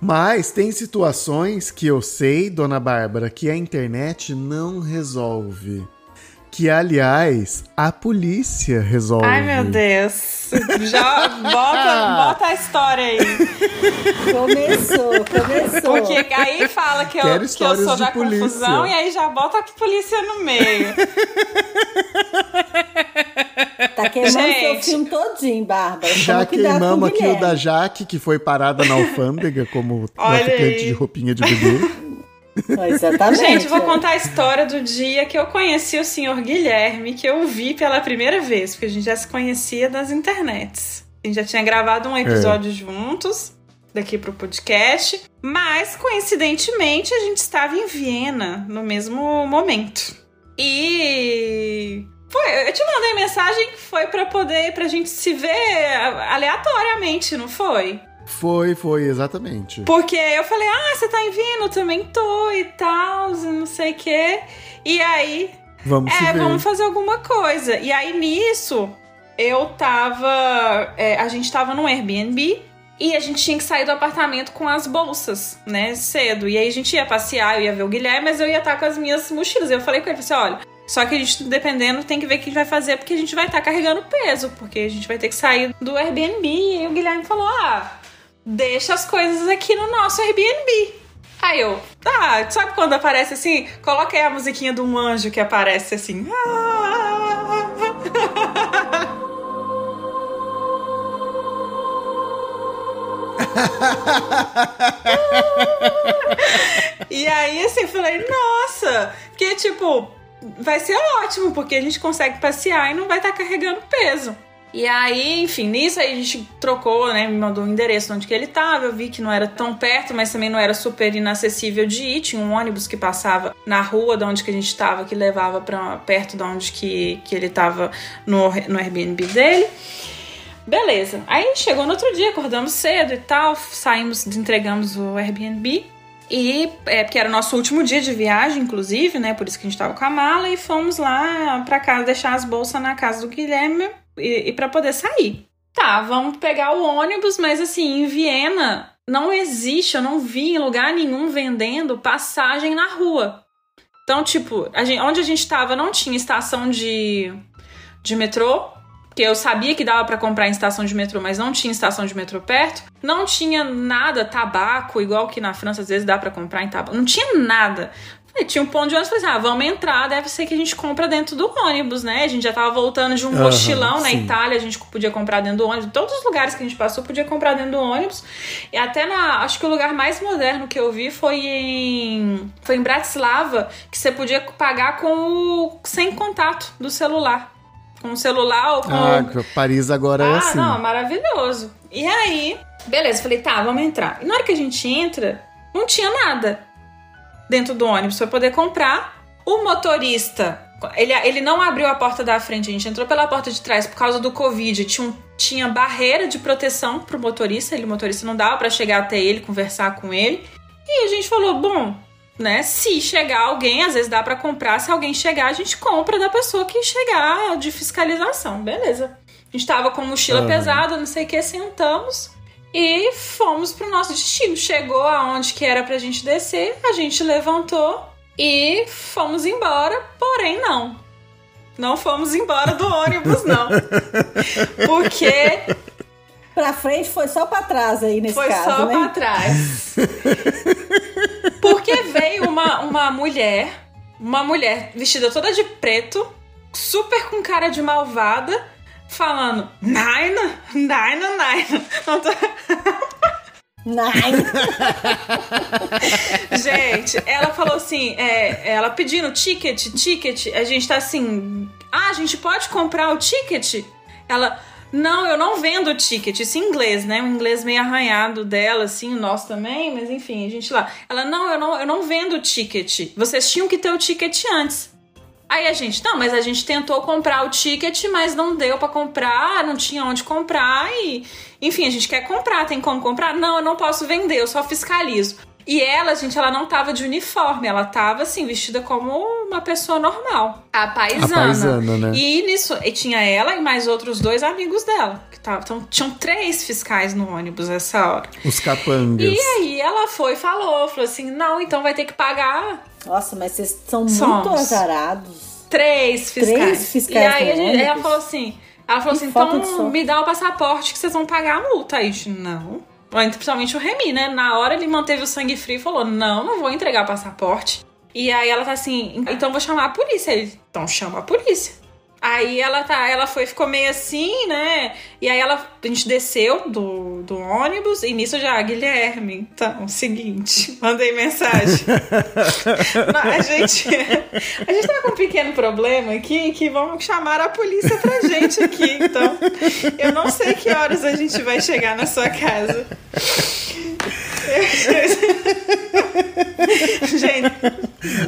Mas tem situações que eu sei, dona Bárbara, que a internet não resolve. Que, aliás, a polícia resolve. Ai, meu Deus. Já bota, bota a história aí. Começou, começou. Porque aí fala que eu, que eu sou da polícia. confusão e aí já bota a polícia no meio. Tá queimando Gente. seu filme todinho, Bárbara. Já queimamos aqui o da Jaque, que foi parada na alfândega como traficante de roupinha de bebê. Exatamente. Gente, vou é. contar a história do dia que eu conheci o senhor Guilherme, que eu vi pela primeira vez, porque a gente já se conhecia das internets. A gente já tinha gravado um episódio juntos, daqui pro podcast, mas coincidentemente a gente estava em Viena no mesmo momento. E foi, eu te mandei mensagem que foi pra poder pra gente se ver aleatoriamente, não foi? Foi, foi, exatamente. Porque eu falei, ah, você tá em eu também tô e tal, e não sei o quê. E aí, Vamos é, vamos fazer alguma coisa. E aí nisso, eu tava. é, a gente tava num Airbnb e a gente tinha que sair do apartamento com as bolsas, né? Cedo. E aí a gente ia passear, eu ia ver o Guilherme, mas eu ia estar com as minhas mochilas. Eu falei com ele, falei assim, olha. Só que a gente, dependendo, tem que ver o que a gente vai fazer, porque a gente vai estar carregando peso, porque a gente vai ter que sair do Airbnb. E aí o Guilherme falou: ah, deixa as coisas aqui no nosso Airbnb. Aí eu, tá, sabe quando aparece assim? Coloca aí a musiquinha de um anjo que aparece assim. E aí, assim, eu falei, nossa, porque tipo, vai ser ótimo, porque a gente consegue passear e não vai estar carregando peso. E aí, enfim, nisso aí a gente trocou, né? Me mandou o endereço de onde que ele tava. Eu vi que não era tão perto, mas também não era super inacessível de ir. Tinha um ônibus que passava na rua de onde que a gente tava, que levava para perto de onde que, que ele tava no, no Airbnb dele. Beleza. Aí chegou no outro dia, acordamos cedo e tal, saímos, entregamos o Airbnb. E é porque era o nosso último dia de viagem, inclusive, né? Por isso que a gente tava com a mala e fomos lá pra casa deixar as bolsas na casa do Guilherme e, e para poder sair. Tá, vamos pegar o ônibus, mas assim, em Viena não existe, eu não vi em lugar nenhum vendendo passagem na rua. Então, tipo, a gente, onde a gente tava não tinha estação de, de metrô, porque eu sabia que dava para comprar em estação de metrô, mas não tinha estação de metrô perto. Não tinha nada, tabaco, igual que na França às vezes dá para comprar em tabaco. Não tinha nada. Aí tinha um ponto de ônibus, falei assim, ah, vamos entrar, deve ser que a gente compra dentro do ônibus, né? A gente já tava voltando de um Aham, mochilão na sim. Itália, a gente podia comprar dentro do ônibus. Todos os lugares que a gente passou, podia comprar dentro do ônibus. E até na, acho que o lugar mais moderno que eu vi foi em foi em Bratislava, que você podia pagar com o sem contato do celular. Com o celular ou com Ah, Paris agora é ah, assim. não, maravilhoso. E aí, beleza, falei, tá, vamos entrar. E na hora que a gente entra, não tinha nada dentro do ônibus pra poder comprar. O motorista, ele, ele não abriu a porta da frente, a gente entrou pela porta de trás por causa do Covid. Tinha, um- tinha barreira de proteção pro motorista, ele, o motorista não dava pra chegar até ele, conversar com ele. E a gente falou, bom, né, se chegar alguém, às vezes dá pra comprar, se alguém chegar, a gente compra da pessoa que chegar de fiscalização, beleza. A gente tava com mochila pesada, não sei o que, sentamos e fomos pro nosso destino. Chegou aonde que era pra gente descer, a gente levantou e fomos embora, porém não. Não fomos embora do ônibus, não. Porque Pra frente foi só pra trás aí nesse foi caso, só né? pra trás. Porque veio uma, uma mulher, uma mulher vestida toda de preto, super com cara de malvada, falando nine, nine, nine. Não tô... Nine. Gente, ela falou assim, é, ela pedindo ticket, ticket, a gente tá assim, ah, a gente pode comprar o ticket? Ela, não, eu não vendo ticket, isso em inglês, né? Um inglês meio arranhado dela, assim, o nosso também, mas enfim, a gente lá. Ela, não, eu não, eu não vendo ticket. Vocês tinham que ter o ticket antes. Aí a gente, não, mas a gente tentou comprar o ticket, mas não deu para comprar, não tinha onde comprar e, enfim, a gente quer comprar, tem como comprar? Não, eu não posso vender, eu só fiscalizo. E ela, gente, ela não tava de uniforme, ela tava assim, vestida como uma pessoa normal. A paisana. A paisana, né? E nisso, e tinha ela e mais outros dois amigos dela. Que tavam, então, tinham três fiscais no ônibus essa hora. Os capangas. E aí ela foi e falou, falou assim: não, então vai ter que pagar. Nossa, mas vocês são muito Somos. azarados. Três fiscais. Três fiscais E aí no a gente- ela falou assim: ela falou Que assim, então me dá o passaporte que vocês vão pagar a multa. Aí, a gente, não. Então, Principalmente o Remy, né? Na hora ele manteve o sangue frio e falou: Não, não vou entregar passaporte. E aí ela tá assim, então vou chamar a polícia. Ele, então chama a polícia. Aí ela tá, ela foi, ficou meio assim, né? E aí ela, a gente desceu do, do ônibus e nisso já, Guilherme, então, seguinte, mandei mensagem. A gente, a gente tá com um pequeno problema aqui que vamos chamar a polícia pra gente aqui. Então, eu não sei que horas a gente vai chegar na sua casa. gente,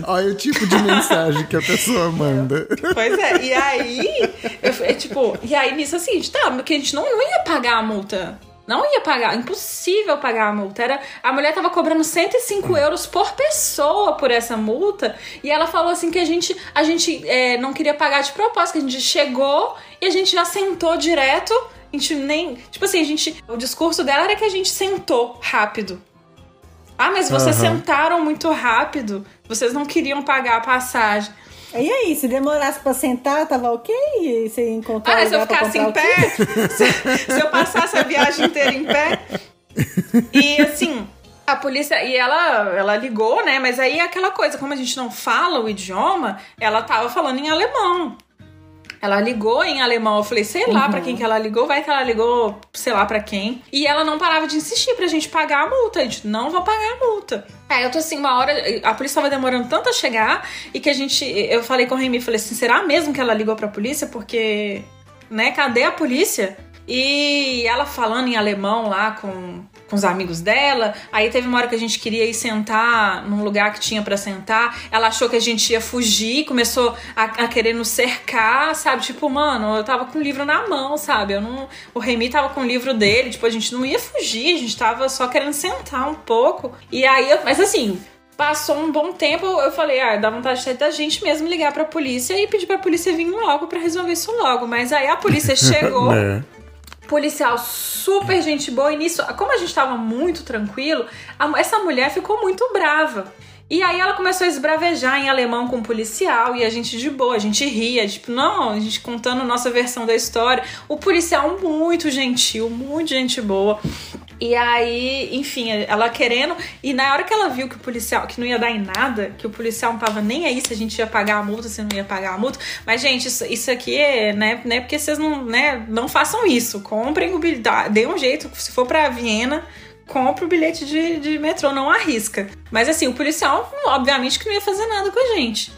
Olha o tipo de mensagem que a pessoa manda. Pois é, e aí, eu, é, tipo, e aí nisso assim, tá, porque a gente não, não ia pagar a multa. Não ia pagar, impossível pagar a multa. Era, a mulher tava cobrando 105 euros por pessoa por essa multa. E ela falou assim que a gente, a gente é, não queria pagar de propósito, que a gente chegou e a gente já sentou direto. A gente nem. Tipo assim, a gente. O discurso dela era que a gente sentou rápido. Ah, mas vocês Aham. sentaram muito rápido. Vocês não queriam pagar a passagem. E aí, se demorasse pra sentar, tava ok? E você encontrar Ah, um se eu ficasse em pé, se, se eu passasse a viagem inteira em pé. E assim, a polícia. E ela, ela ligou, né? Mas aí é aquela coisa, como a gente não fala o idioma, ela tava falando em alemão. Ela ligou em alemão, eu falei, sei lá pra quem que ela ligou, vai que ela ligou, sei lá pra quem. E ela não parava de insistir pra gente pagar a multa. A gente não vai pagar a multa. Aí eu tô assim, uma hora, a polícia tava demorando tanto a chegar e que a gente. Eu falei com o Remy, falei assim, será mesmo que ela ligou pra polícia? Porque, né, cadê a polícia? E ela falando em alemão lá com, com os amigos dela. Aí teve uma hora que a gente queria ir sentar num lugar que tinha pra sentar. Ela achou que a gente ia fugir, começou a, a querer nos cercar, sabe? Tipo, mano, eu tava com o livro na mão, sabe? Eu não, o Remy tava com o livro dele, tipo, a gente não ia fugir, a gente tava só querendo sentar um pouco. E aí, eu, mas assim, Passou um bom tempo, eu falei, ah, dá vontade até da gente mesmo ligar pra polícia e pedir pra polícia vir logo pra resolver isso logo. Mas aí a polícia chegou, É. policial super gente boa, e nisso, como a gente tava muito tranquilo, a- essa mulher ficou muito brava. E aí ela começou a esbravejar em alemão com o policial e a gente de boa, a gente ria, tipo, não, a gente contando nossa versão da história. O policial muito gentil, muito gente boa. E aí, enfim, ela querendo. E na hora que ela viu que o policial, que não ia dar em nada, que o policial não tava nem aí se a gente ia pagar a multa, se não ia pagar a multa. Mas, gente, isso, isso aqui é, né, né? Porque vocês não, né, não façam isso. Comprem o bilhete, dê um jeito, se for pra Viena. Compre o bilhete de, de metrô, não arrisca. Mas assim, o policial, obviamente, que não ia fazer nada com a gente.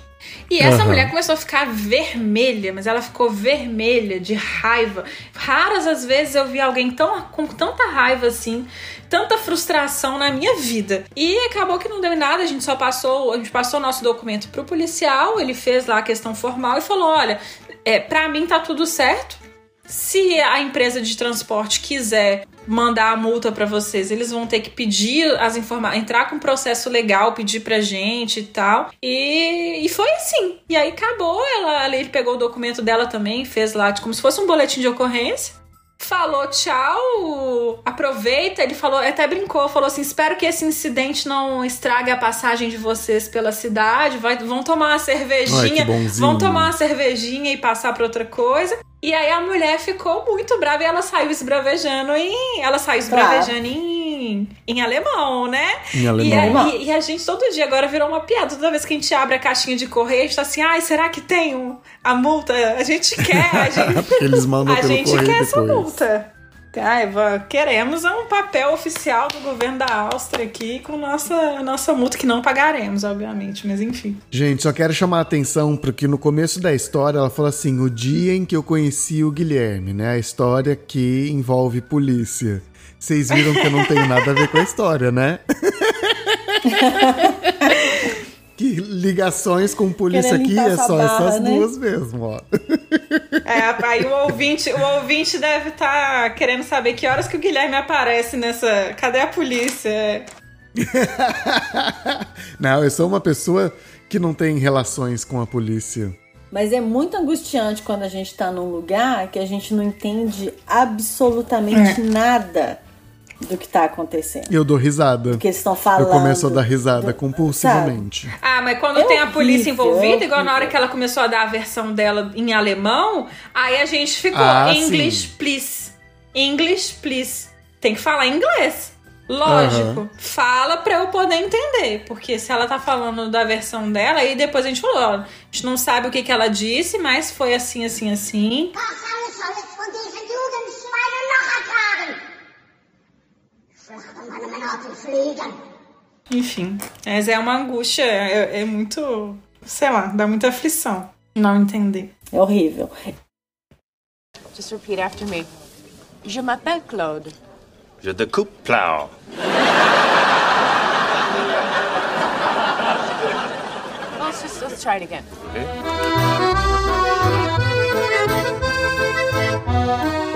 E essa Aham. mulher começou a ficar vermelha, mas ela ficou vermelha de raiva. Raras as vezes eu vi alguém tão, com tanta raiva assim, tanta frustração na minha vida. E acabou que não deu em nada, a gente só passou, a gente passou o nosso documento pro policial, ele fez lá a questão formal e falou: olha, é, pra mim tá tudo certo. Se a empresa de transporte quiser mandar a multa pra vocês, eles vão ter que pedir as informações, entrar com processo legal, pedir pra gente e tal. E, e foi assim. E aí acabou, ela, ele pegou o documento dela também, fez lá como se fosse um boletim de ocorrência. Falou tchau, aproveita. Ele falou, até brincou, falou assim: espero que esse incidente não estrague a passagem de vocês pela cidade. Vai, vão tomar uma Ai, cervejinha, bonzinho. vão tomar uma cervejinha e passar pra outra coisa. E aí a mulher ficou muito brava e ela saiu esbravejando em. Ela saiu esbravejando em, em alemão, né? Em E, alemão. a, e- e a gente todo dia agora virou uma piada. Toda vez que a gente abre a caixinha de correio, a gente tá assim, ai, será que tem um- a multa? A gente quer, a gente, eles mandam a pelo gente correio quer essa depois. multa. Ai, va- queremos um papel oficial do governo da Áustria aqui com nossa, nossa multa, que não pagaremos, obviamente, mas enfim. Gente, só quero chamar a atenção porque no começo da história ela fala assim: o dia em que eu conheci o Guilherme, né? A história que envolve polícia. Vocês viram que eu não tenho nada a ver com a história, né? que ligações com polícia Querendo aqui é só barra, essas né? duas mesmo, ó. É, aí o ouvinte, o ouvinte deve estar querendo saber que horas que o Guilherme aparece nessa. Cadê a polícia? Não, eu sou uma pessoa que não tem relações com a polícia. Mas é muito angustiante quando a gente tá num lugar que a gente não entende absolutamente É. nada do que tá acontecendo. Eu dou risada. Do que eles estão falando. Eu começo a dar risada do- compulsivamente. Ah, mas quando É tem a polícia horrível, envolvida, é igual na hora horrível. que ela começou a dar a versão dela em alemão, aí a gente ficou Ah, English, sim. please. English, please. Tem que falar inglês. Lógico. Aham. Fala pra eu poder entender. Porque se ela tá falando da versão dela, aí depois a gente falou, ó, a gente não sabe o que, que ela disse, mas foi assim, assim, assim. Enfim. Mas é uma angústia, é, é muito. Sei lá, dá muita aflição não entender. É horrível. Just repeat after me. Je m'appelle Claude. Je découpe plow. Let's just let's try it again.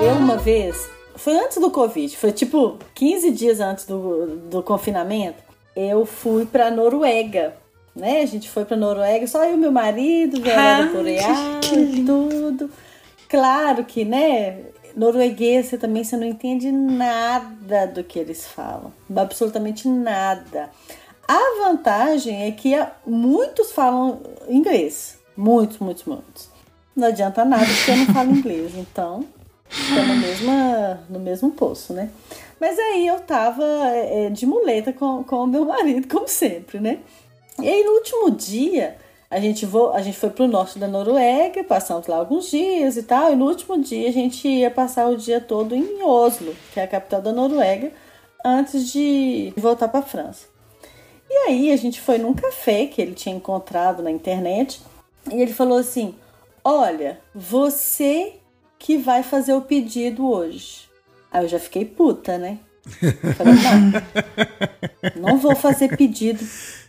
Eu uma vez, foi antes do Covid, foi tipo 15 dias antes do, do confinamento, eu fui pra Noruega. Né? A gente foi pra Noruega, só eu e meu marido, ver a aurora boreal que e tudo. Claro que, né? Norueguês, você também você não entende nada do que eles falam. Absolutamente nada. A vantagem é que muitos falam inglês. Muitos, muitos, muitos. Não adianta nada porque eu não falo inglês, então tô no, mesma, no mesmo poço, né? Mas aí eu tava é, de muleta com, com o meu marido, como sempre, né? E aí no último dia, a gente, vo, a gente foi pro norte da Noruega, passamos lá alguns dias e tal, e no último dia a gente ia passar o dia todo em Oslo, que é a capital da Noruega, antes de voltar pra França. E aí a gente foi num café que ele tinha encontrado na internet, e ele falou assim: Olha, você que vai fazer o pedido hoje. Aí eu já fiquei puta, né? Eu Falei, não, não vou fazer pedido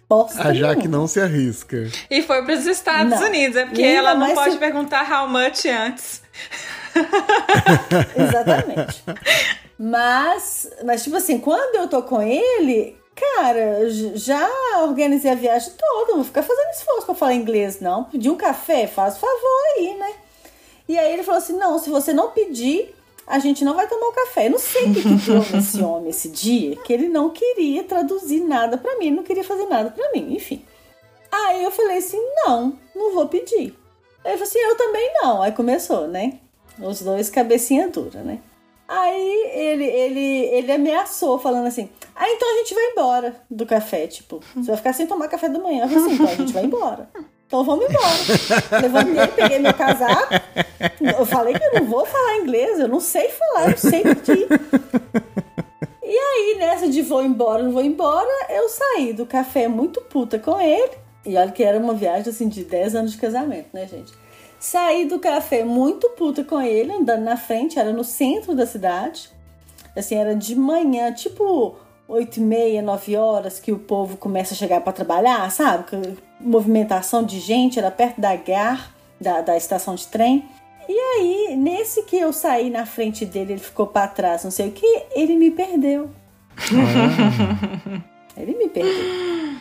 bosta A Jaque nenhuma. não se arrisca. E foi pros Estados Não. Unidos, é porque ainda ela não pode se- perguntar how much antes. Exatamente. Mas, mas, tipo assim, quando eu tô com ele, cara, já organizei a viagem toda. Não vou ficar fazendo esforço pra falar inglês, não. Pedir um café, faz favor aí, né? E aí ele falou assim: não, se você não pedir, a gente não vai tomar o café. Eu não sei o que, que deu nesse homem esse dia, que ele não queria traduzir nada pra mim, não queria fazer nada pra mim, enfim. Aí eu falei assim: não, não vou pedir. Aí ele falou assim: eu também não. Aí começou, né? Os dois cabecinha dura, né? Aí ele, ele, ele ameaçou, falando assim: Ah, então a gente vai embora do café. Tipo, você vai ficar sem tomar café da manhã. Eu falei assim: então a gente vai embora. Então vamos embora. Levantei, peguei meu casaco. Eu falei que eu não vou falar inglês, eu não sei falar, eu sei pedir. E aí, nessa de vou embora, não vou embora, eu saí do café muito puta com ele. E olha que era uma viagem assim de 10 anos de casamento, né, gente? Saí do café muito puta com ele, andando na frente, era no centro da cidade. Assim, era de manhã, tipo 8 e meia, 9 horas, que o povo começa a chegar para trabalhar, sabe? Movimentação de gente, era perto da GAR, da, da estação de trem. E aí, nesse que eu saí na frente dele, ele ficou para trás, não sei o que, ele me perdeu. Ele me perdeu.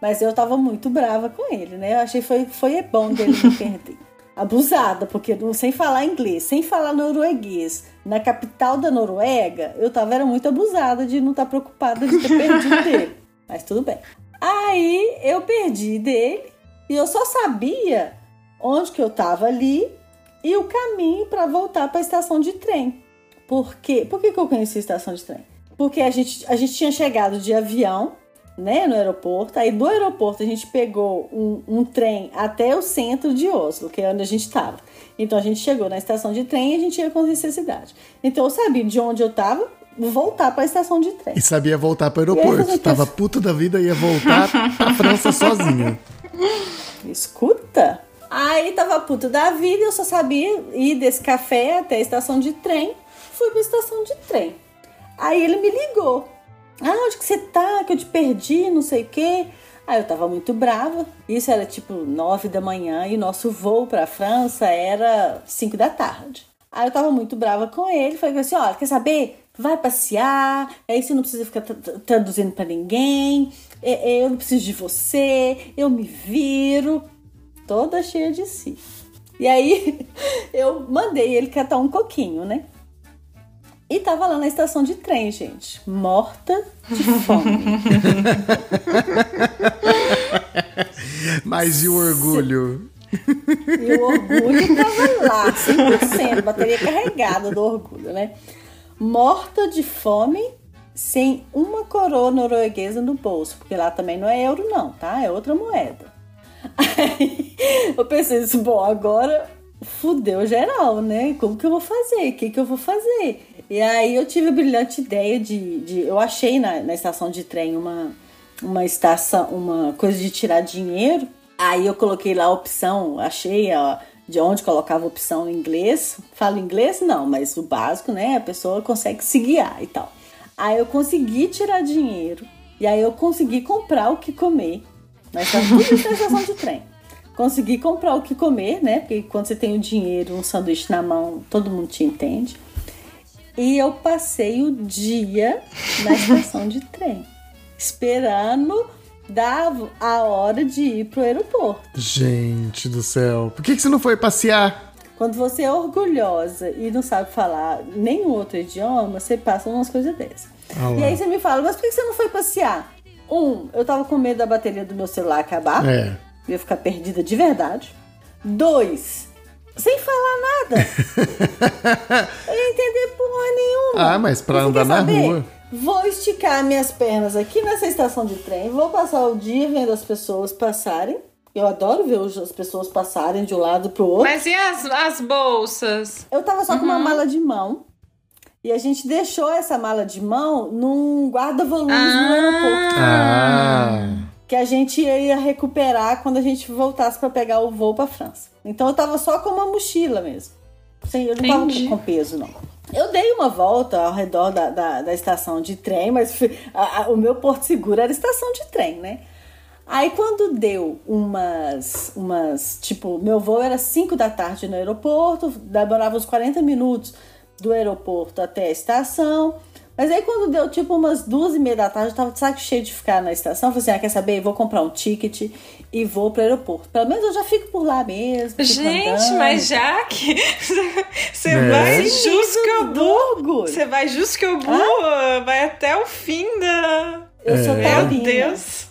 Mas eu tava muito brava com ele, né? Eu achei que foi, foi bom dele me perder. Abusada, porque sem falar inglês, sem falar norueguês, na capital da Noruega, eu tava era muito abusada de não estar preocupada de ter perdido dele. Mas tudo bem. Aí eu perdi dele e eu só sabia onde que eu tava ali e o caminho para voltar para a estação de trem. Por quê? Por que, que eu conheci a estação de trem? porque a gente, a gente tinha chegado de avião, né, no aeroporto. Aí do aeroporto a gente pegou um, um trem até o centro de Oslo, que é onde a gente estava. Então a gente chegou na estação de trem e a gente ia conhecer a cidade. Então eu sabia de onde eu estava, voltar para a estação de trem. E sabia voltar para o E aeroporto. Tava puta da vida ia voltar pra França sozinha. Escuta. Aí tava puta da vida, eu só sabia ir desse café até a estação de trem. Fui pra estação de trem. Aí ele me ligou. Ah, onde que você tá? Que eu te perdi, não sei o quê. Aí eu tava muito brava. Isso era tipo nove da manhã e nosso voo pra França era cinco da tarde. Aí eu tava muito brava com ele. Falei assim: olha, quer saber? Vai passear, aí você não precisa ficar tra- tra- traduzindo pra ninguém. É, é, Eu não preciso de você, eu me viro. Toda cheia de si. E aí eu mandei ele catar um coquinho, né? E tava lá na estação de trem, gente. Morta de fome. Mas e o orgulho? E o orgulho tava lá, 100%, bateria carregada do orgulho, né? Morta de fome, sem uma coroa norueguesa no bolso, porque lá também não é euro, não, tá? É outra moeda. Aí eu pensei assim, bom, agora fudeu geral, né? Como que eu vou fazer? O que, que eu vou fazer? E aí eu tive a brilhante ideia de. de eu achei na, na estação de trem uma, uma estação, uma coisa de tirar dinheiro. Aí eu coloquei lá a opção, achei ó, de onde colocava a opção em inglês. Falo inglês? Não, mas o básico, né? A pessoa consegue se guiar e tal. Aí eu consegui tirar dinheiro. E aí eu consegui comprar o que comer. Mas tá tudo na estação de trem. Consegui comprar o que comer, né? Porque quando você tem o dinheiro, um sanduíche na mão, todo mundo te entende. E eu passei o dia na estação de trem, esperando dar a hora de ir pro aeroporto. Gente do céu. Por que, que você não foi passear? Quando você é orgulhosa e não sabe falar nenhum outro idioma, você passa umas coisas dessas. Ah e aí você me fala, mas por que você não foi passear? Um, eu tava com medo da bateria do meu celular acabar. É. Eu ia ficar perdida de verdade. Dois, sem falar nada. eu ia entender porra nenhuma. Ah, mas pra andar na rua. Vou esticar minhas pernas aqui nessa estação de trem, vou passar o dia vendo as pessoas passarem. Eu adoro ver as pessoas passarem de um lado pro outro. Mas e as, as bolsas? Eu tava só com uma Uhum. mala de mão. E a gente deixou essa mala de mão num guarda-volumes no aeroporto. Ah. Que a gente ia recuperar quando a gente voltasse pra pegar o voo pra França. Então eu tava só com uma mochila mesmo. Sem, eu não Entendi. tava com peso, não. Eu dei uma volta ao redor da, da, da estação de trem, mas a- a- o meu porto seguro era estação de trem, né? Aí quando deu umas, umas, tipo, meu voo era 5 da tarde no aeroporto, demorava uns 40 minutos do aeroporto até a estação. Mas aí quando deu tipo umas duas e meia da tarde, eu tava de saco cheio de ficar na estação. Eu falei assim, ah, quer saber? Vou comprar um ticket e vou pro aeroporto. Pelo menos eu já fico por lá mesmo. Gente, andando. mas já que você É. vai orgulho. você vai jusqu'au bout, vai até o fim da... Eu sou É. Meu taurina. Deus.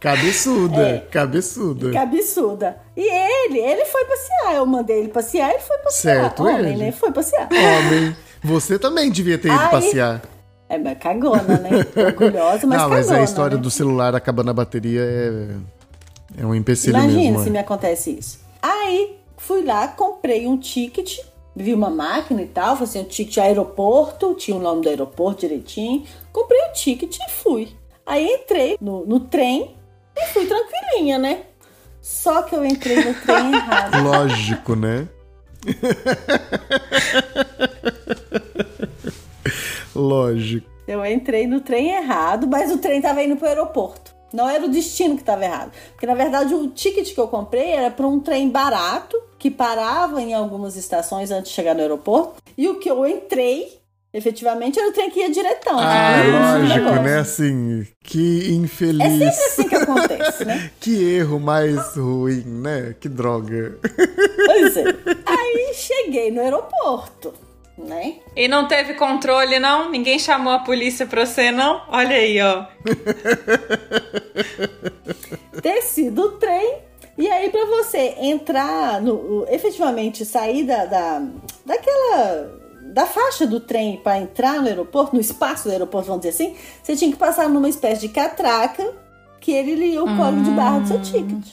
Cabeçuda, É. cabeçuda. Absurda. E ele, ele foi passear. Eu mandei ele passear, ele foi passear. Certo, Homem, ele. né? Foi passear. Homem, você também devia ter ido passear. É, mas cagona, né? Orgulhosa, mas não, mas cagona, a história né? do celular acabando a bateria é, é um empecilho Imagina mesmo. se é. me acontece isso. Aí, fui lá, comprei um ticket, vi uma máquina e tal, falei assim, o ticket aeroporto, tinha o nome do aeroporto direitinho. Comprei o ticket e fui. Aí entrei no, no trem e fui tranquilinha, né? Só que eu entrei no trem errado. Lógico, né? Lógico. Eu entrei no trem errado, mas o trem tava indo pro aeroporto. Não era o destino que tava errado. Porque, na verdade, o ticket que eu comprei era para um trem barato, que parava em algumas estações antes de chegar no aeroporto. E o que eu entrei, efetivamente, era o trem que ia diretão. Ah, Não era o lógico, né? Assim, que infeliz. É sempre assim que acontece, né? Que erro mais ruim, né? Que droga. Pois é. Aí cheguei no aeroporto, né? E não teve controle, não? Ninguém chamou a polícia pra você, não? Olha aí, ó. desci do trem e aí pra você entrar no efetivamente sair da, da daquela da faixa do trem para entrar no aeroporto, no espaço do aeroporto, vamos dizer assim, você tinha que passar numa espécie de catraca que ele lia o código de barra do seu ticket.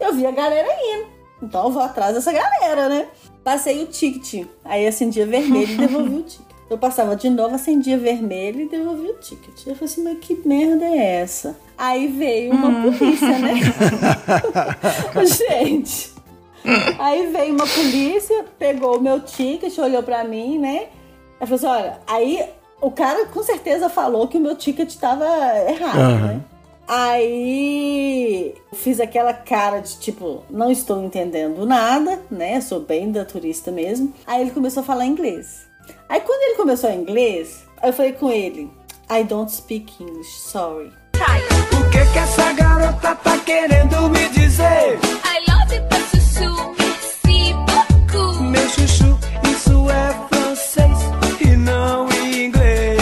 Eu vi a galera indo. Então eu vou atrás dessa galera, né? Passei o ticket. Aí acendia vermelho e devolvi o ticket. Eu passava de novo, acendia vermelho e devolvia o ticket. Eu falei assim, mas que merda é essa? Aí veio uma polícia, né? Gente. Aí veio uma polícia, pegou o meu ticket, olhou pra mim, né? Ela falou assim: olha, aí o cara com certeza falou que o meu ticket tava errado, Aham. né? Aí fiz aquela cara de tipo, não estou entendendo nada, né? Sou bem da turista mesmo. Aí ele começou a falar inglês. Aí quando ele começou em inglês, eu falei com ele: I don't speak English, sorry. O que que essa garota tá querendo me dizer? I love it, é francês e não inglês.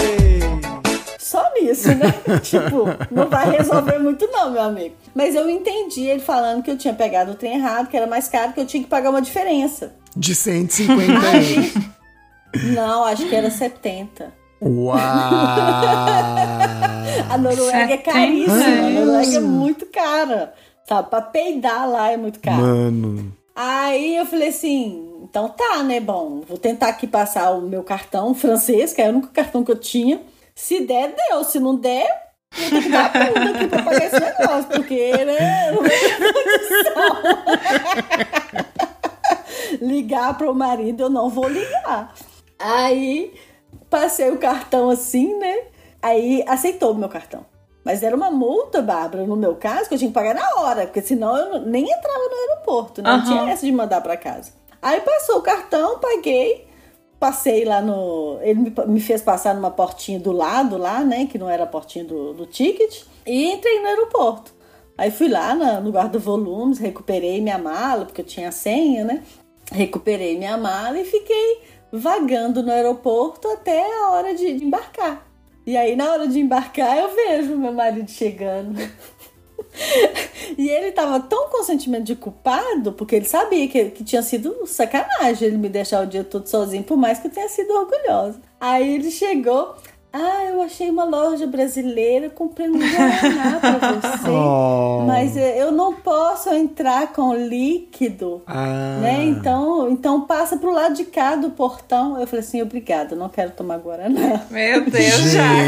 Só nisso, né? tipo, não vai resolver muito não, meu amigo. Mas eu entendi ele falando que eu tinha pegado o trem errado, que era mais caro, que eu tinha que pagar uma diferença. De 150 euros. Não, acho que era 70. Uau! A Noruega é 70 caríssima. A Noruega é muito cara. Sabe, pra peidar lá é muito caro. Mano. Aí eu falei assim, então tá, né? Bom, vou tentar aqui passar o meu cartão francês, que é o único cartão que eu tinha. Se der, deu. Se não der, vou ter que dar puta aqui pra pagar esse negócio, porque, né? Não tem ligar pro marido, eu não vou ligar. Aí passei o cartão assim, né? Aí aceitou o meu cartão. Mas era uma multa, Bárbara, no meu caso, que eu tinha que pagar na hora, porque senão eu não- nem entrava no aeroporto, né? Não Aham. tinha essa de mandar pra casa. Aí passou o cartão, paguei, passei lá no. Ele me, fez passar numa portinha do lado lá, né? Que não era a portinha do, do ticket, e entrei no aeroporto. Aí fui lá na- no guarda-volumes, recuperei minha mala, porque eu tinha a senha, né? Recuperei minha mala e fiquei vagando no aeroporto até a hora de de embarcar. E aí, na hora de embarcar, eu vejo meu marido chegando. e ele tava tão com sentimento de culpado, porque ele sabia que, que tinha sido sacanagem ele me deixar o dia todo sozinho, por mais que eu tenha sido orgulhosa. Aí ele chegou. Ah, eu achei uma loja brasileira, comprei um Guaraná pra você. Oh. Mas eu não posso entrar com líquido. Ah. Né? Então, então passa pro lado de cá do portão. Eu falei assim, obrigada, não quero tomar Guaraná. Meu Deus.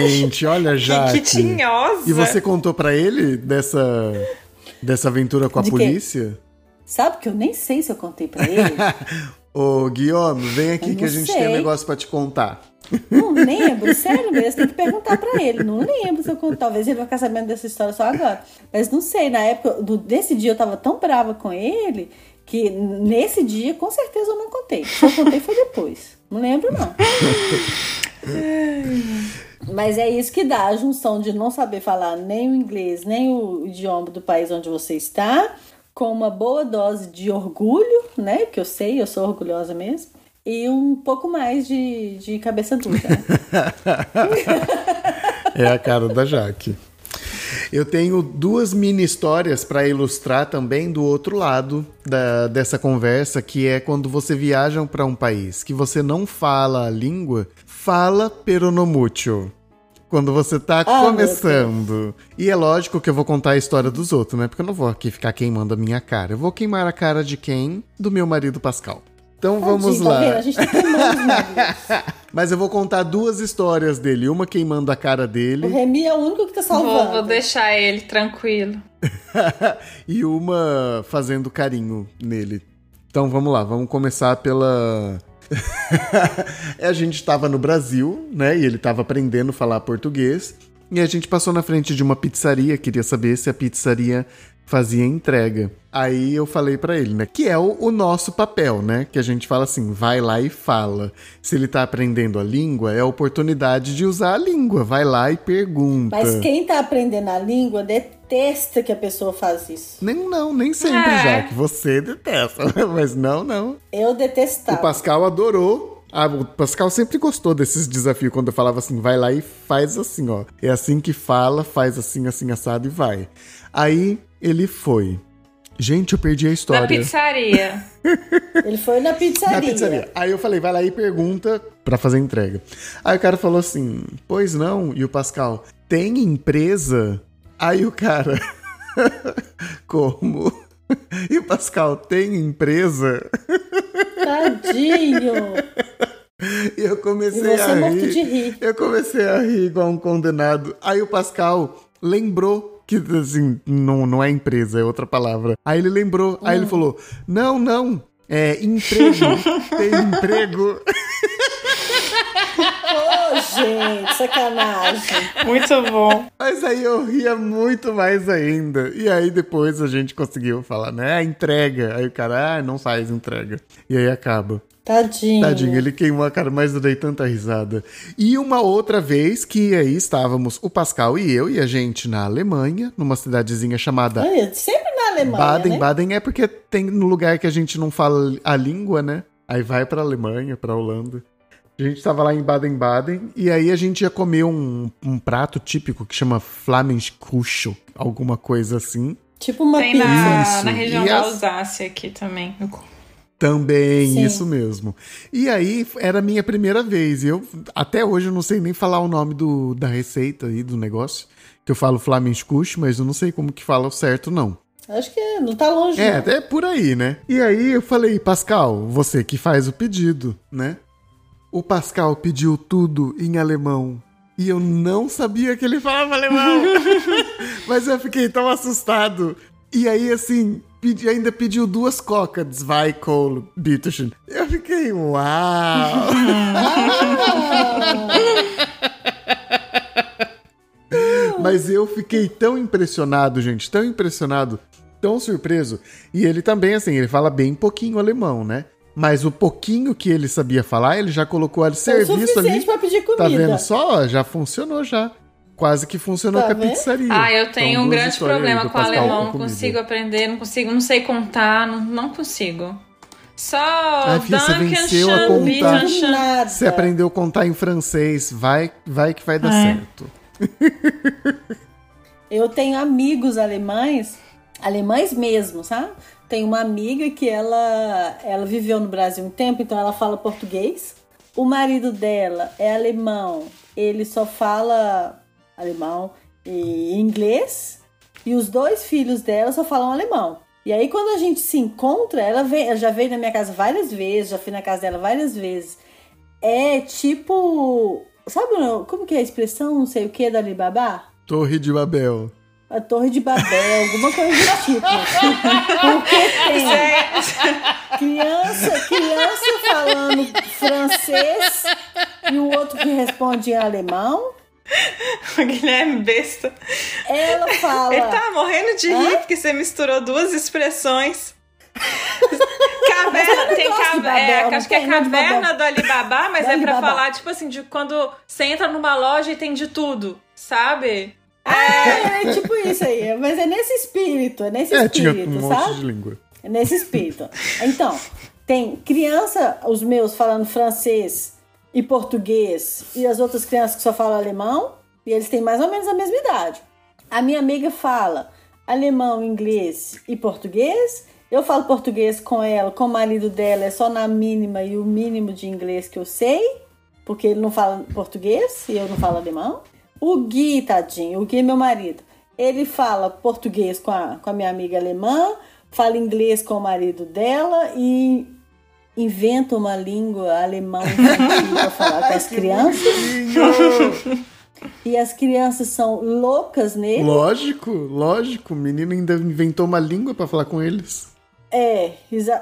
Gente, olha já. Que tinhosa. E você contou pra ele dessa dessa aventura com a De quê? polícia? Sabe que eu nem sei se eu contei pra ele. Ô, Guilherme, vem aqui Eu que a gente sei. tem um negócio pra te contar. Não lembro, sério mesmo, tem que perguntar pra ele. Não lembro se eu contei. Talvez ele vai ficar sabendo dessa história só agora. Mas não sei, na época, do, desse dia eu tava tão brava com ele que nesse dia, com certeza, eu não contei. Se eu contei foi depois. Não lembro, não. Mas é isso que dá, a junção de não saber falar nem o inglês, nem o idioma do país onde você está, com uma boa dose de orgulho, né? Que eu sei, eu sou orgulhosa mesmo. E um pouco mais de, de cabeça dura. É a cara da Jaque. Eu tenho duas mini histórias para ilustrar também do outro lado da, dessa conversa, que é quando você viaja para um país que você não fala a língua, fala peronomútil. Quando você tá Ah, começando. E é lógico que eu vou contar a história dos outros, né? Porque eu não vou aqui ficar queimando a minha cara. Eu vou queimar a cara de quem? Do meu marido Pascal. Então vamos Tadinho, tá lá. vendo? A gente tá queimando. Mas eu vou contar duas histórias dele. Uma queimando a cara O dele Remy é o único que tá Vou, salvando. vou deixar ele tranquilo. e uma fazendo carinho nele. Então vamos lá, vamos começar pela. a gente tava no Brasil, né? E ele tava aprendendo a falar português. E a gente passou na frente de uma pizzaria, queria saber se a pizzaria fazia entrega. Aí eu falei pra ele, né? Que é o, o nosso papel, né? Que a gente fala assim, vai lá e fala. Se ele tá aprendendo a língua, é a oportunidade de usar a língua. Vai lá e pergunta. Mas quem tá aprendendo a língua detesta que a pessoa faz isso. Nem não, nem sempre, É. já que você detesta. Mas não, não. Eu O detestava. Pascal adorou. Ah, o Pascal sempre gostou desses desafios quando eu falava assim, vai lá e faz assim, ó. É assim que fala, faz assim, assim, assado e vai. Aí ele foi. Gente, eu perdi a história. Na pizzaria. Ele foi na pizzaria. Na pizzaria. Aí eu falei, vai lá e pergunta pra fazer entrega. Aí o cara falou assim, pois não. E o Pascal, tem empresa? Aí o cara, como? E o Pascal, tem empresa? Tadinho. E eu comecei E você a morto rir. de rir. Eu comecei a rir igual um condenado. Aí o Pascal lembrou que, assim, não, não é empresa, é outra palavra. Aí ele lembrou. Aí ele Hum. falou: Não, não. É emprego. Tem emprego. Ô, gente, sacanagem. Muito bom. Mas aí eu ria muito mais ainda. E aí depois a gente conseguiu falar, né? Entrega. Aí o cara, ah, não faz entrega. E aí acaba. Tadinho. Tadinho, ele queimou a cara, mas eu dei tanta risada. E uma outra vez que aí estávamos o Pascal e eu e a gente na Alemanha, numa cidadezinha chamada sempre na Alemanha, Baden. né? Baden é porque tem no lugar que a gente não fala a língua, né? Aí vai pra Alemanha, pra Holanda. A gente tava lá em Baden-Baden e aí a gente ia comer um, um prato típico que chama Flamenkuchen, alguma coisa assim. Tipo uma Tem pizza. na, na região E da as- Alsácia aqui também. Também, Sim. isso mesmo. E aí era a minha primeira vez. Eu até hoje eu não sei nem falar o nome do, da receita aí do negócio. Que eu falo Flamenkuchen, mas eu não sei como que fala o certo, não. Acho que não tá longe. É, não. até por aí, né? E aí eu falei, Pascal, você que faz o pedido, né? O Pascal pediu tudo em alemão. E eu não sabia que ele falava alemão. Mas eu fiquei tão assustado. E aí, assim, pedi, ainda pediu duas coca, zwei Kohl, bitteschön. Eu fiquei, uau! Mas eu fiquei tão impressionado, gente, tão impressionado, tão surpreso. E ele também, assim, ele fala bem pouquinho alemão, né? Mas o pouquinho que ele sabia falar, ele já colocou a É serviço ali. pra pedir comida. Tá vendo só? Já funcionou já. Quase que funcionou Tá com a vendo? pizzaria. Ah, eu tenho Então, um grande problema com o alemão. Não consigo aprender, não consigo, não sei contar, não, não consigo. Só Ah, filha, você venceu a contar. Nada. Você aprendeu a contar em francês, vai, vai que vai dar É. certo. Eu tenho amigos alemães, alemães mesmo, sabe? Tem uma amiga que ela, ela viveu no Brasil um tempo, então ela fala português. O marido dela é alemão, ele só fala alemão e inglês. E os dois filhos dela só falam alemão. E aí, quando a gente se encontra, ela, vem, ela já veio na minha casa várias vezes, já fui na casa dela várias vezes. É tipo. Sabe como que é a expressão, não sei o que, da Alibaba? Torre de Babel. A Torre de Babel, alguma coisa do tipo. Porque tem criança, criança falando francês e o outro que responde em alemão. O Guilherme besta. Ela fala. Ele tá morrendo de Hã? rir porque você misturou duas expressões. Caverna, tem caverna, é, acho que é caverna do Alibaba, mas Do é pra Alibaba. falar, tipo assim, de quando você entra numa loja e tem de tudo, sabe? É, tipo isso aí. Mas é nesse espírito, é nesse É, tinha espírito, um monte sabe? de língua. É nesse espírito. Então, tem criança, os meus falando francês e português, e as outras crianças que só falam alemão, e eles têm mais ou menos a mesma idade. A minha amiga fala alemão, inglês e português. Eu falo português com ela, com o marido dela, é só na mínima e o mínimo de inglês que eu sei, porque ele não fala português e eu não falo alemão. O Gui, tadinho, o Gui é meu marido. Ele fala português com a, com a minha amiga alemã, fala inglês com o marido dela e inventa uma língua alemã pra falar com as crianças. E as crianças são loucas nele. Lógico, lógico. O menino ainda inventou uma língua pra falar com eles. É,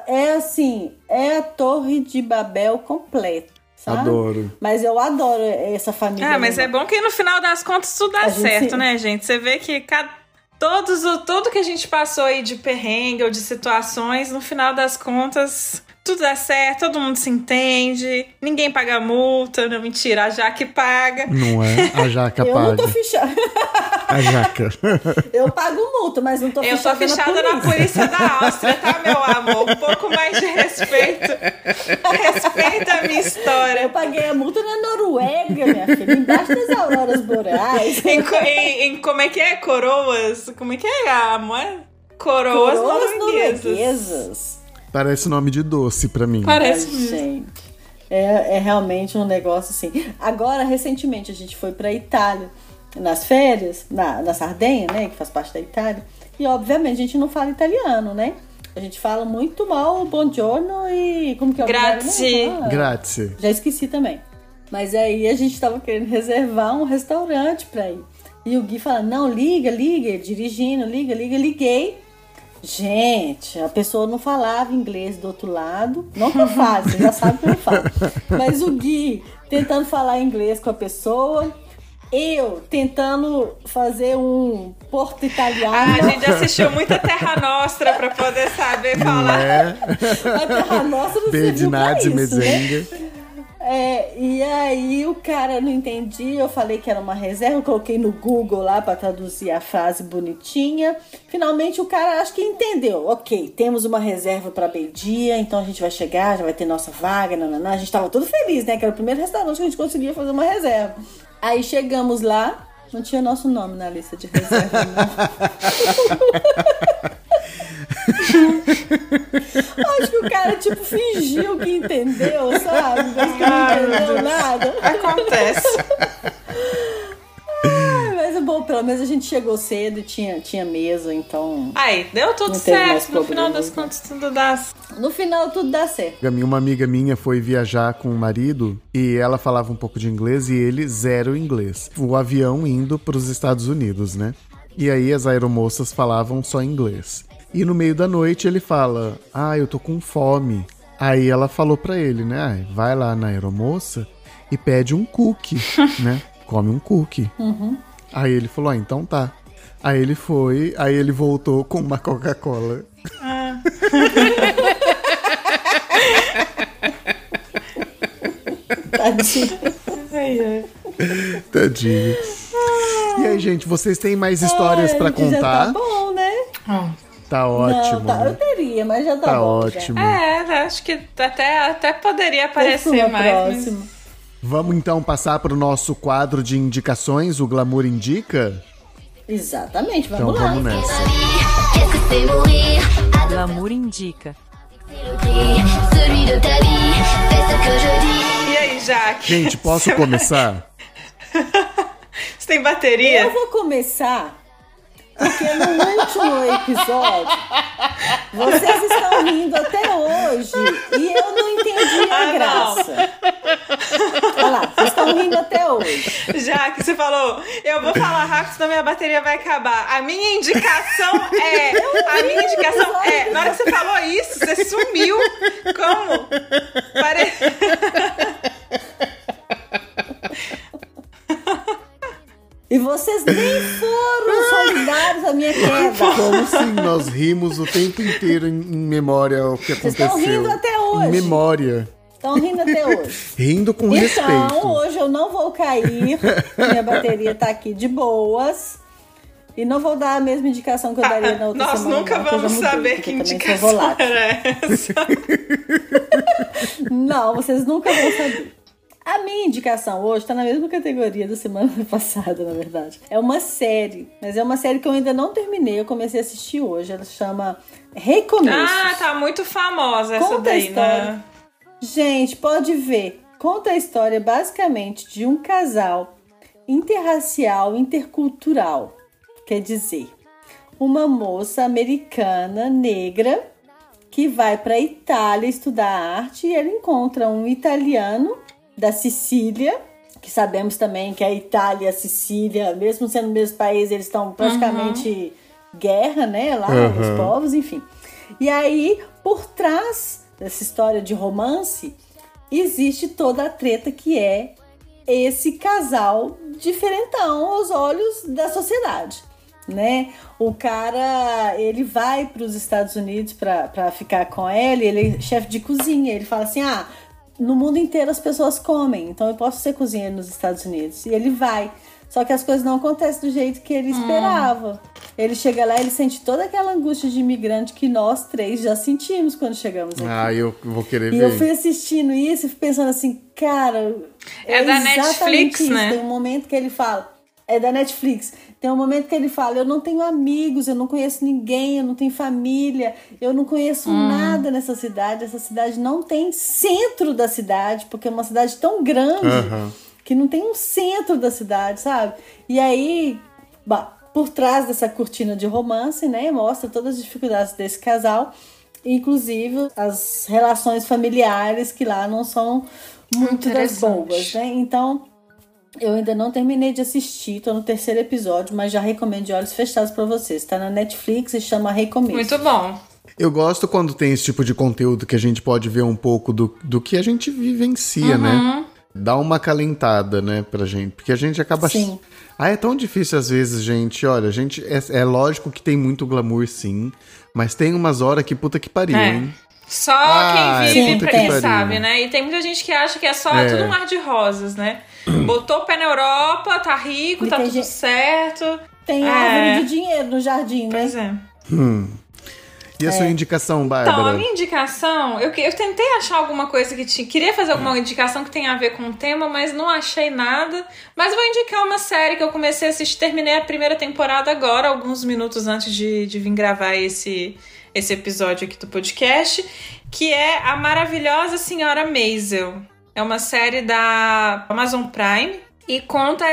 é assim, é a Torre de Babel completa, sabe? Adoro. Mas eu adoro essa família. É, mas é alemã. bom que no final das contas tudo dá A gente certo, se- né, gente? Você vê que cada, todos o tudo que a gente passou aí de perrengue ou de situações, no final das contas, tudo dá certo, todo mundo se entende, ninguém paga multa, não mentira, a Jaque paga. Não é? A jaca Eu não paga. tô fichada. A jaca. Eu pago multa, mas não tô Eu tô fichada, fichada na polícia da Áustria, tá, meu amor? Um pouco mais de respeito. Respeita a minha história. Eu paguei a multa na Noruega, minha filha, embaixo das auroras boreais. Em, em- em como é que é? Coroas? Como é que é a moeda? Coroas, Coroas norueguesas. norueguesas. Parece nome de doce pra mim. Parece mesmo. gente. É, é realmente um negócio assim. Agora, recentemente, a gente foi pra Itália nas férias, na, na Sardenha, né? Que faz parte da Itália. E, obviamente, a gente não fala italiano, né? A gente fala muito mal buongiorno e. Como que é o Grazie. lugar? Ah, Grazie. Já esqueci também. Mas aí a gente tava querendo reservar um restaurante pra ir. E o Gui fala: não, liga, liga, Ele dirigindo, liga, liga, liguei. Gente, a pessoa não falava inglês do outro lado. Não que eu falo, você já sabe que eu falo. Mas o Gui tentando falar inglês com a pessoa. Eu tentando fazer um porto italiano. Ah, a gente assistiu muita Terra Nostra pra poder saber Não falar. é? A Terra Nostra não serviu pra isso, né? E aí o cara não entendia, eu falei que era uma reserva, coloquei no Google lá para traduzir a frase bonitinha. Finalmente o cara acho que entendeu. Ok, temos uma reserva para meio-dia, então a gente vai chegar, já vai ter nossa vaga, nananã. A gente tava todo feliz, né? Que era o primeiro restaurante que a gente conseguia fazer uma reserva. Aí chegamos lá, não tinha nosso nome na lista de reserva, não. Acho que o cara, tipo, fingiu que entendeu, sabe? Mas que não entendeu nada. Acontece. Mas é bom, pelo menos a gente chegou cedo e tinha, tinha mesa, então. Aí, deu tudo certo. No final das contas, tudo dá. No final tudo dá certo. Uma amiga minha foi viajar com o marido e ela falava um pouco de inglês e ele zero inglês. O avião indo para os Estados Unidos, né? E aí as aeromoças falavam só inglês. E no meio da noite ele fala: "Ah, eu tô com fome". Aí ela falou pra ele, né? "Ah, vai lá na aeromoça e pede um cookie, né? Come um cookie". Uhum. Aí ele falou: "Ah, então tá". Aí ele foi, aí ele voltou com uma Coca-Cola. Tadinho. Ai, ai. Tadinho. E aí, gente, vocês têm mais histórias que Já contar? tá bom, né? Tá ótimo. Não, tá, eu né? teria, mas já tá, Tá bom. já. ótimo. É, acho que até, até poderia aparecer mais. mas- próxima. Vamos então passar pro nosso quadro de indicações, o Glamour Indica? Exatamente, Então vamos lá. vamos nessa. Glamour indica. E aí, Jaque? Gente, posso começar? Você tem bateria? Eu vou começar porque no último episódio vocês estão rindo até hoje e eu não entendi a Ah, não. Olha lá, vocês estão rindo até hoje. Já que você falou, eu vou falar rápido, senão minha bateria vai acabar. A minha indicação é. A minha indicação é. Na hora que você falou isso, você sumiu. Como? Pare... E vocês nem foram solidários à minha queda. Como assim? Nós rimos o tempo inteiro em, em memória o que Vocês aconteceu. estão rindo até hoje. Em memória. Estão rindo até hoje. Rindo com Então, respeito. hoje eu não vou cair. Minha bateria tá aqui de boas. E não vou dar a mesma indicação que eu daria na outra Nós semana. nunca eu já vamos mudei, saber que indicação era essa. Não, vocês nunca vão saber. A minha indicação hoje tá na mesma categoria da semana passada, na verdade. É uma série, mas é uma série que eu ainda não terminei. Eu comecei a assistir hoje. Ela se chama Recomeços. Ah, tá muito famosa essa Conta a daí, história. né? Gente, pode ver. Conta a história basicamente de um casal interracial, intercultural. Quer dizer, uma moça americana negra que vai para Itália estudar arte e ela encontra um italiano da Sicília, que sabemos também que a Itália e a Sicília, mesmo sendo no mesmo país, eles estão praticamente guerra, né, lá, Uhum. os povos, enfim. E aí, por trás dessa história de romance, existe toda a treta que é esse casal diferentão aos olhos da sociedade, né? O cara, ele vai para os Estados Unidos para ficar com ela, ele é chefe de cozinha, ele fala assim: "Ah, no mundo inteiro as pessoas comem, então eu posso ser cozinheiro nos Estados Unidos". E ele vai. Só que as coisas não acontecem do jeito que ele esperava. Ele chega lá e ele sente toda aquela angústia de imigrante que nós três já sentimos quando chegamos aqui. Ah, eu vou querer E ver. eu fui assistindo isso e fui pensando assim, cara. É da exatamente Netflix, isso. né? Tem um momento que ele fala. É da Netflix. Tem um momento que ele fala: Eu não tenho amigos, eu não conheço ninguém, eu não tenho família, eu não conheço Hum. nada nessa cidade. Essa cidade não tem centro da cidade, porque é uma cidade tão grande Aham. Que não tem um centro da cidade, sabe? E aí, bah, por trás dessa cortina de romance, né, mostra todas as dificuldades desse casal, inclusive as relações familiares que lá não são muito das boas, né? Então, eu ainda não terminei de assistir, tô no terceiro episódio, mas já recomendo de olhos fechados pra vocês. Tá na Netflix e chama Recomeço. Muito bom. Eu gosto quando tem esse tipo de conteúdo que a gente pode ver um pouco do, do que a gente vivencia, Uhum. né? Dá uma calentada, né, pra gente. Porque a gente acaba. Sim. Ah, é tão difícil às vezes, gente. Olha, gente, é, é lógico que tem muito glamour, sim. Mas tem umas horas que puta que pariu, É. hein? Só Ah, quem vive puta pra que quem sabe, né? E tem muita gente que acha que é só É. tudo um mar de rosas, né? Botou o pé na Europa, tá rico, E tá tudo gente- certo. Tem É. árvore de dinheiro no jardim, né? Pois é. Hum. E a sua indicação, Então, a Bárbara? minha indicação, eu, eu tentei achar alguma coisa que tinha. Queria fazer alguma indicação que tenha a ver com o tema, mas não achei nada. Mas vou indicar uma série que eu comecei a assistir, terminei a primeira temporada agora, alguns minutos antes de, de vir gravar esse, esse episódio aqui do podcast, que é A Maravilhosa Senhora Maisel. É uma série da Amazon Prime e conta.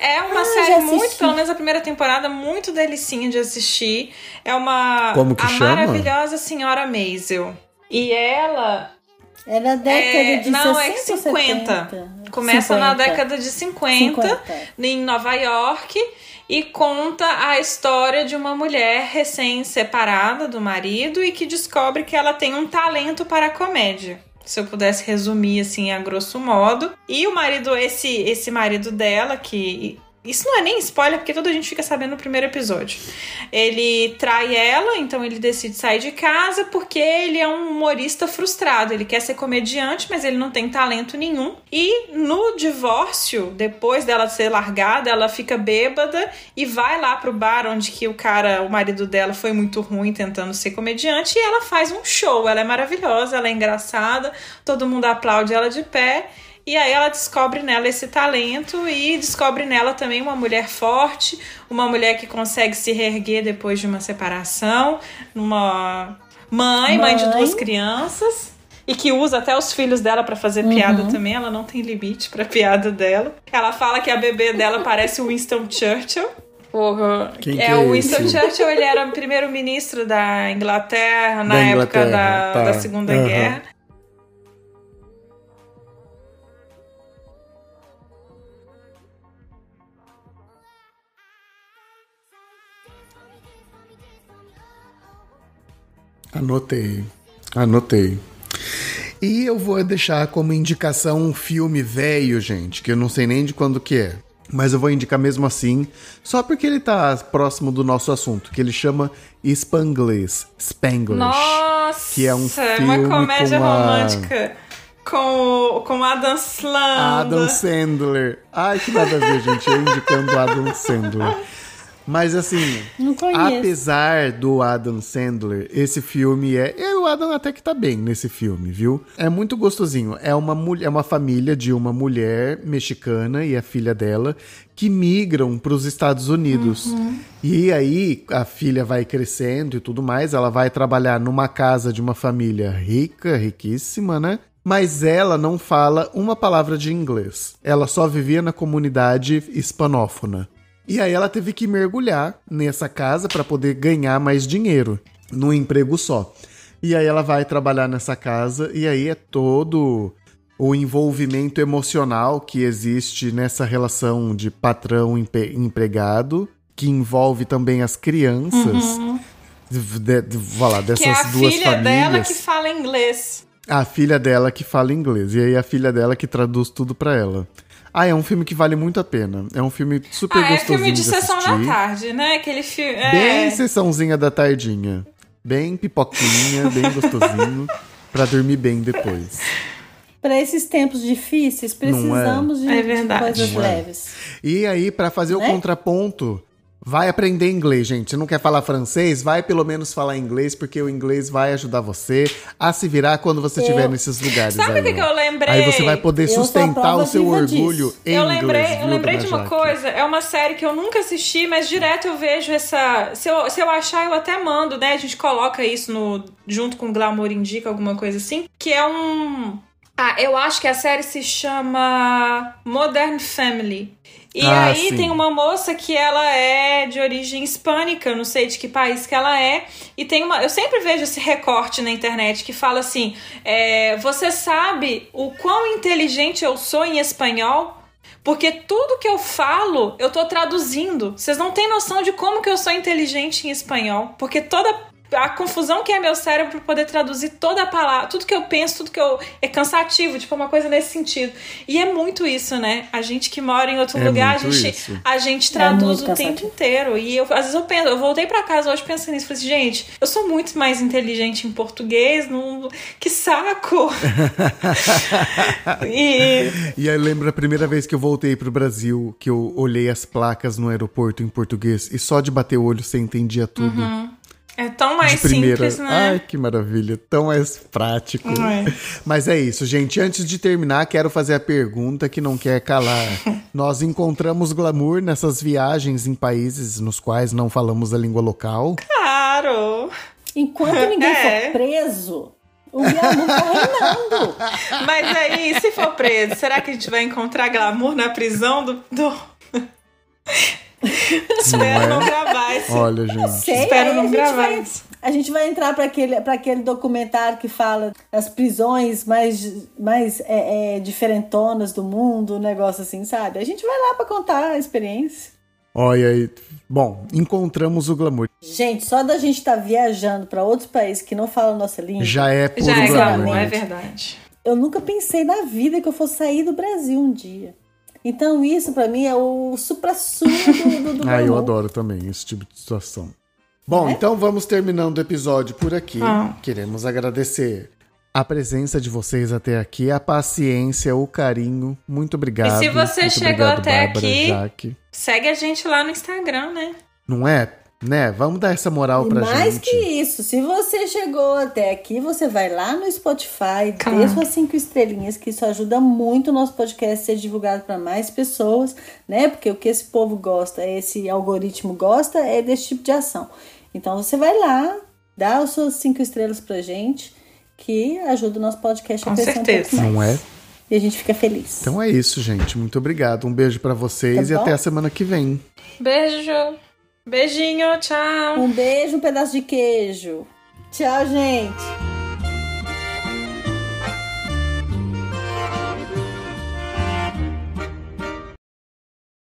É uma Ah, série muito, pelo menos a primeira temporada, muito delicinha de assistir. É uma. Como que a chama? Maravilhosa Senhora Maisel. E ela. É na década É, de não, 60 é ou 50. 70? Começa na 50. década de 50, 50. em Nova York, e conta a história de uma mulher recém-separada do marido e que descobre que ela tem um talento para a comédia. Se eu pudesse resumir assim a grosso modo. E o marido, esse, esse marido dela, que. Isso não é nem spoiler, porque toda a gente fica sabendo no primeiro episódio. Ele trai ela, então ele decide sair de casa porque ele é um humorista frustrado. Ele quer ser comediante, mas ele não tem talento nenhum. E no divórcio, depois dela ser largada, ela fica bêbada e vai lá pro bar onde que o cara, o marido dela, foi muito ruim tentando ser comediante e ela faz um show. Ela é maravilhosa, ela é engraçada, todo mundo aplaude ela de pé. E aí ela descobre nela esse talento e descobre nela também uma mulher forte, uma mulher que consegue se reerguer depois de uma separação, uma mãe, mãe, de Mãe. duas crianças. E que usa até os filhos dela pra fazer Uhum. piada também, ela não tem limite pra piada dela. Ela fala que a bebê dela parece o Winston Churchill. Porra. Quem que é, é o Winston esse? Churchill, ele era o primeiro-ministro da Inglaterra na Da época Inglaterra, da, tá. da Segunda Aham. Guerra. Anotei. Anotei. E eu vou deixar como indicação um filme velho, gente, que eu não sei nem de quando que é. Mas eu vou indicar mesmo assim, só porque ele tá próximo do nosso assunto, que ele chama Spanglish. Spanglish. Nossa, que é um uma filme comédia com a- romântica com, com Adam Sandler. Adam Sandler. Ai, que nada a ver, gente. Eu indicando Adam Sandler. Mas assim, apesar do Adam Sandler, esse filme é. E o Adam até que tá bem nesse filme, viu? É muito gostosinho. É uma, mulher, é uma família de uma mulher mexicana e a filha dela que migram para os Estados Unidos. E aí a filha vai crescendo e tudo mais. Ela vai trabalhar numa casa de uma família rica, riquíssima, né? Mas ela não fala uma palavra de inglês. Ela só vivia na comunidade hispanófona. E aí ela teve que mergulhar nessa casa para poder ganhar mais dinheiro num emprego só. E aí ela vai trabalhar nessa casa e aí é todo o envolvimento emocional que existe nessa relação de patrão empe- empregado, que envolve também as crianças. Uhum. De, de, lá, dessas Que é a duas filha famílias. dela que fala inglês. A filha dela que fala inglês. E aí a filha dela que traduz tudo pra ela. Ah, é um filme que vale muito a pena. É um filme super Ah, é gostosinho filme de sessão assistir. da tarde, né? Aquele filme. É. Bem sessãozinha da tardinha. Bem pipoquinha, bem gostosinho. pra dormir bem depois. Para esses tempos difíceis, é? precisamos de, É de verdade. coisas Não é? leves. E aí, pra fazer o Né? contraponto, Vai aprender inglês, gente. Você não quer falar francês? Vai pelo menos falar inglês, porque o inglês vai ajudar você a se virar quando você estiver Eu- nesses lugares. Sabe o que, que eu lembrei? Aí você vai poder Eu sustentar o seu orgulho disso. em eu inglês. lembrei, viu, eu lembrei de uma Jaque? coisa, é uma série que eu nunca assisti, mas direto eu vejo essa. Se eu, se eu achar, eu até mando, né? A gente coloca isso no junto com Glamour Indica, alguma coisa assim. Que é um. Ah, eu acho que a série se chama Modern Family. E Ah, aí sim. tem uma moça que ela é de origem hispânica, não sei de que país que ela é. E tem uma. Eu sempre vejo esse recorte na internet que fala assim: é, você sabe o quão inteligente eu sou em espanhol? Porque tudo que eu falo, eu tô traduzindo. Vocês não têm noção de como que eu sou inteligente em espanhol. Porque toda a confusão que é meu cérebro pra poder traduzir toda a palavra, tudo que eu penso, tudo que eu. É cansativo, tipo, uma coisa nesse sentido. E é muito isso, né? A gente que mora em outro É lugar, a gente, isso. a gente É traduz muito o tempo inteiro. E eu, às vezes eu penso, eu voltei pra casa hoje pensando nisso. Falei assim, gente, eu sou muito mais inteligente em português. Não... Que saco! e E aí eu lembro a primeira vez que eu voltei pro Brasil, que eu olhei as placas no aeroporto em português e só de bater o olho você entendia tudo. É tão mais primeira. simples, né? Ai, que maravilha. Tão mais prático. É. Mas é isso, gente. Antes de terminar, quero fazer a pergunta que não quer calar. Nós encontramos glamour nessas viagens em países nos quais não falamos a língua local. Claro! Enquanto ninguém É. for preso, o glamour tá reinando. Mas aí, se for preso, será que a gente vai encontrar glamour na prisão do. do... Espero Não não, é? gravar esse. Olha, gente. Sei, Espero não a gente gravar vai- isso. A gente vai entrar para aquele, pra aquele documentário que fala das prisões mais, mais é, é, diferentonas do mundo, um negócio assim, sabe? A gente vai lá para contar a experiência. Olha aí. Bom, encontramos o glamour. Gente, só da gente estar viajando para outros países que não falam nossa língua, Já é puro Já é glamour. glamour, é verdade. eu nunca pensei na vida que eu fosse sair do Brasil um dia. Então isso para mim é o supra-sumo do, do, do Ah, eu adoro também esse tipo de situação. Bom, então vamos terminando o episódio por aqui. Ah. Queremos agradecer a presença de vocês até aqui, a paciência, o carinho. Muito obrigado. E se você Muito chegou obrigado, até Bárbara, aqui- Jaque. Segue a gente lá no Instagram, né? Não é? Né? Vamos dar essa moral E pra mais gente. que isso, se você chegou até aqui, você vai lá no Spotify, Claro. dê suas cinco estrelinhas, que isso ajuda muito o nosso podcast a ser divulgado para mais pessoas, né? Porque o que esse povo gosta, esse algoritmo gosta, é desse tipo de ação. Então você vai lá, dá as suas cinco estrelas pra gente, que ajuda o nosso podcast a Com crescer certeza. um pouco mais. Não é? E a gente fica feliz. Então é isso, gente. Muito obrigado. Um beijo pra vocês Tá e bom? até a semana que vem. Beijo! Beijinho, tchau! Um beijo, um pedaço de queijo. Tchau, gente.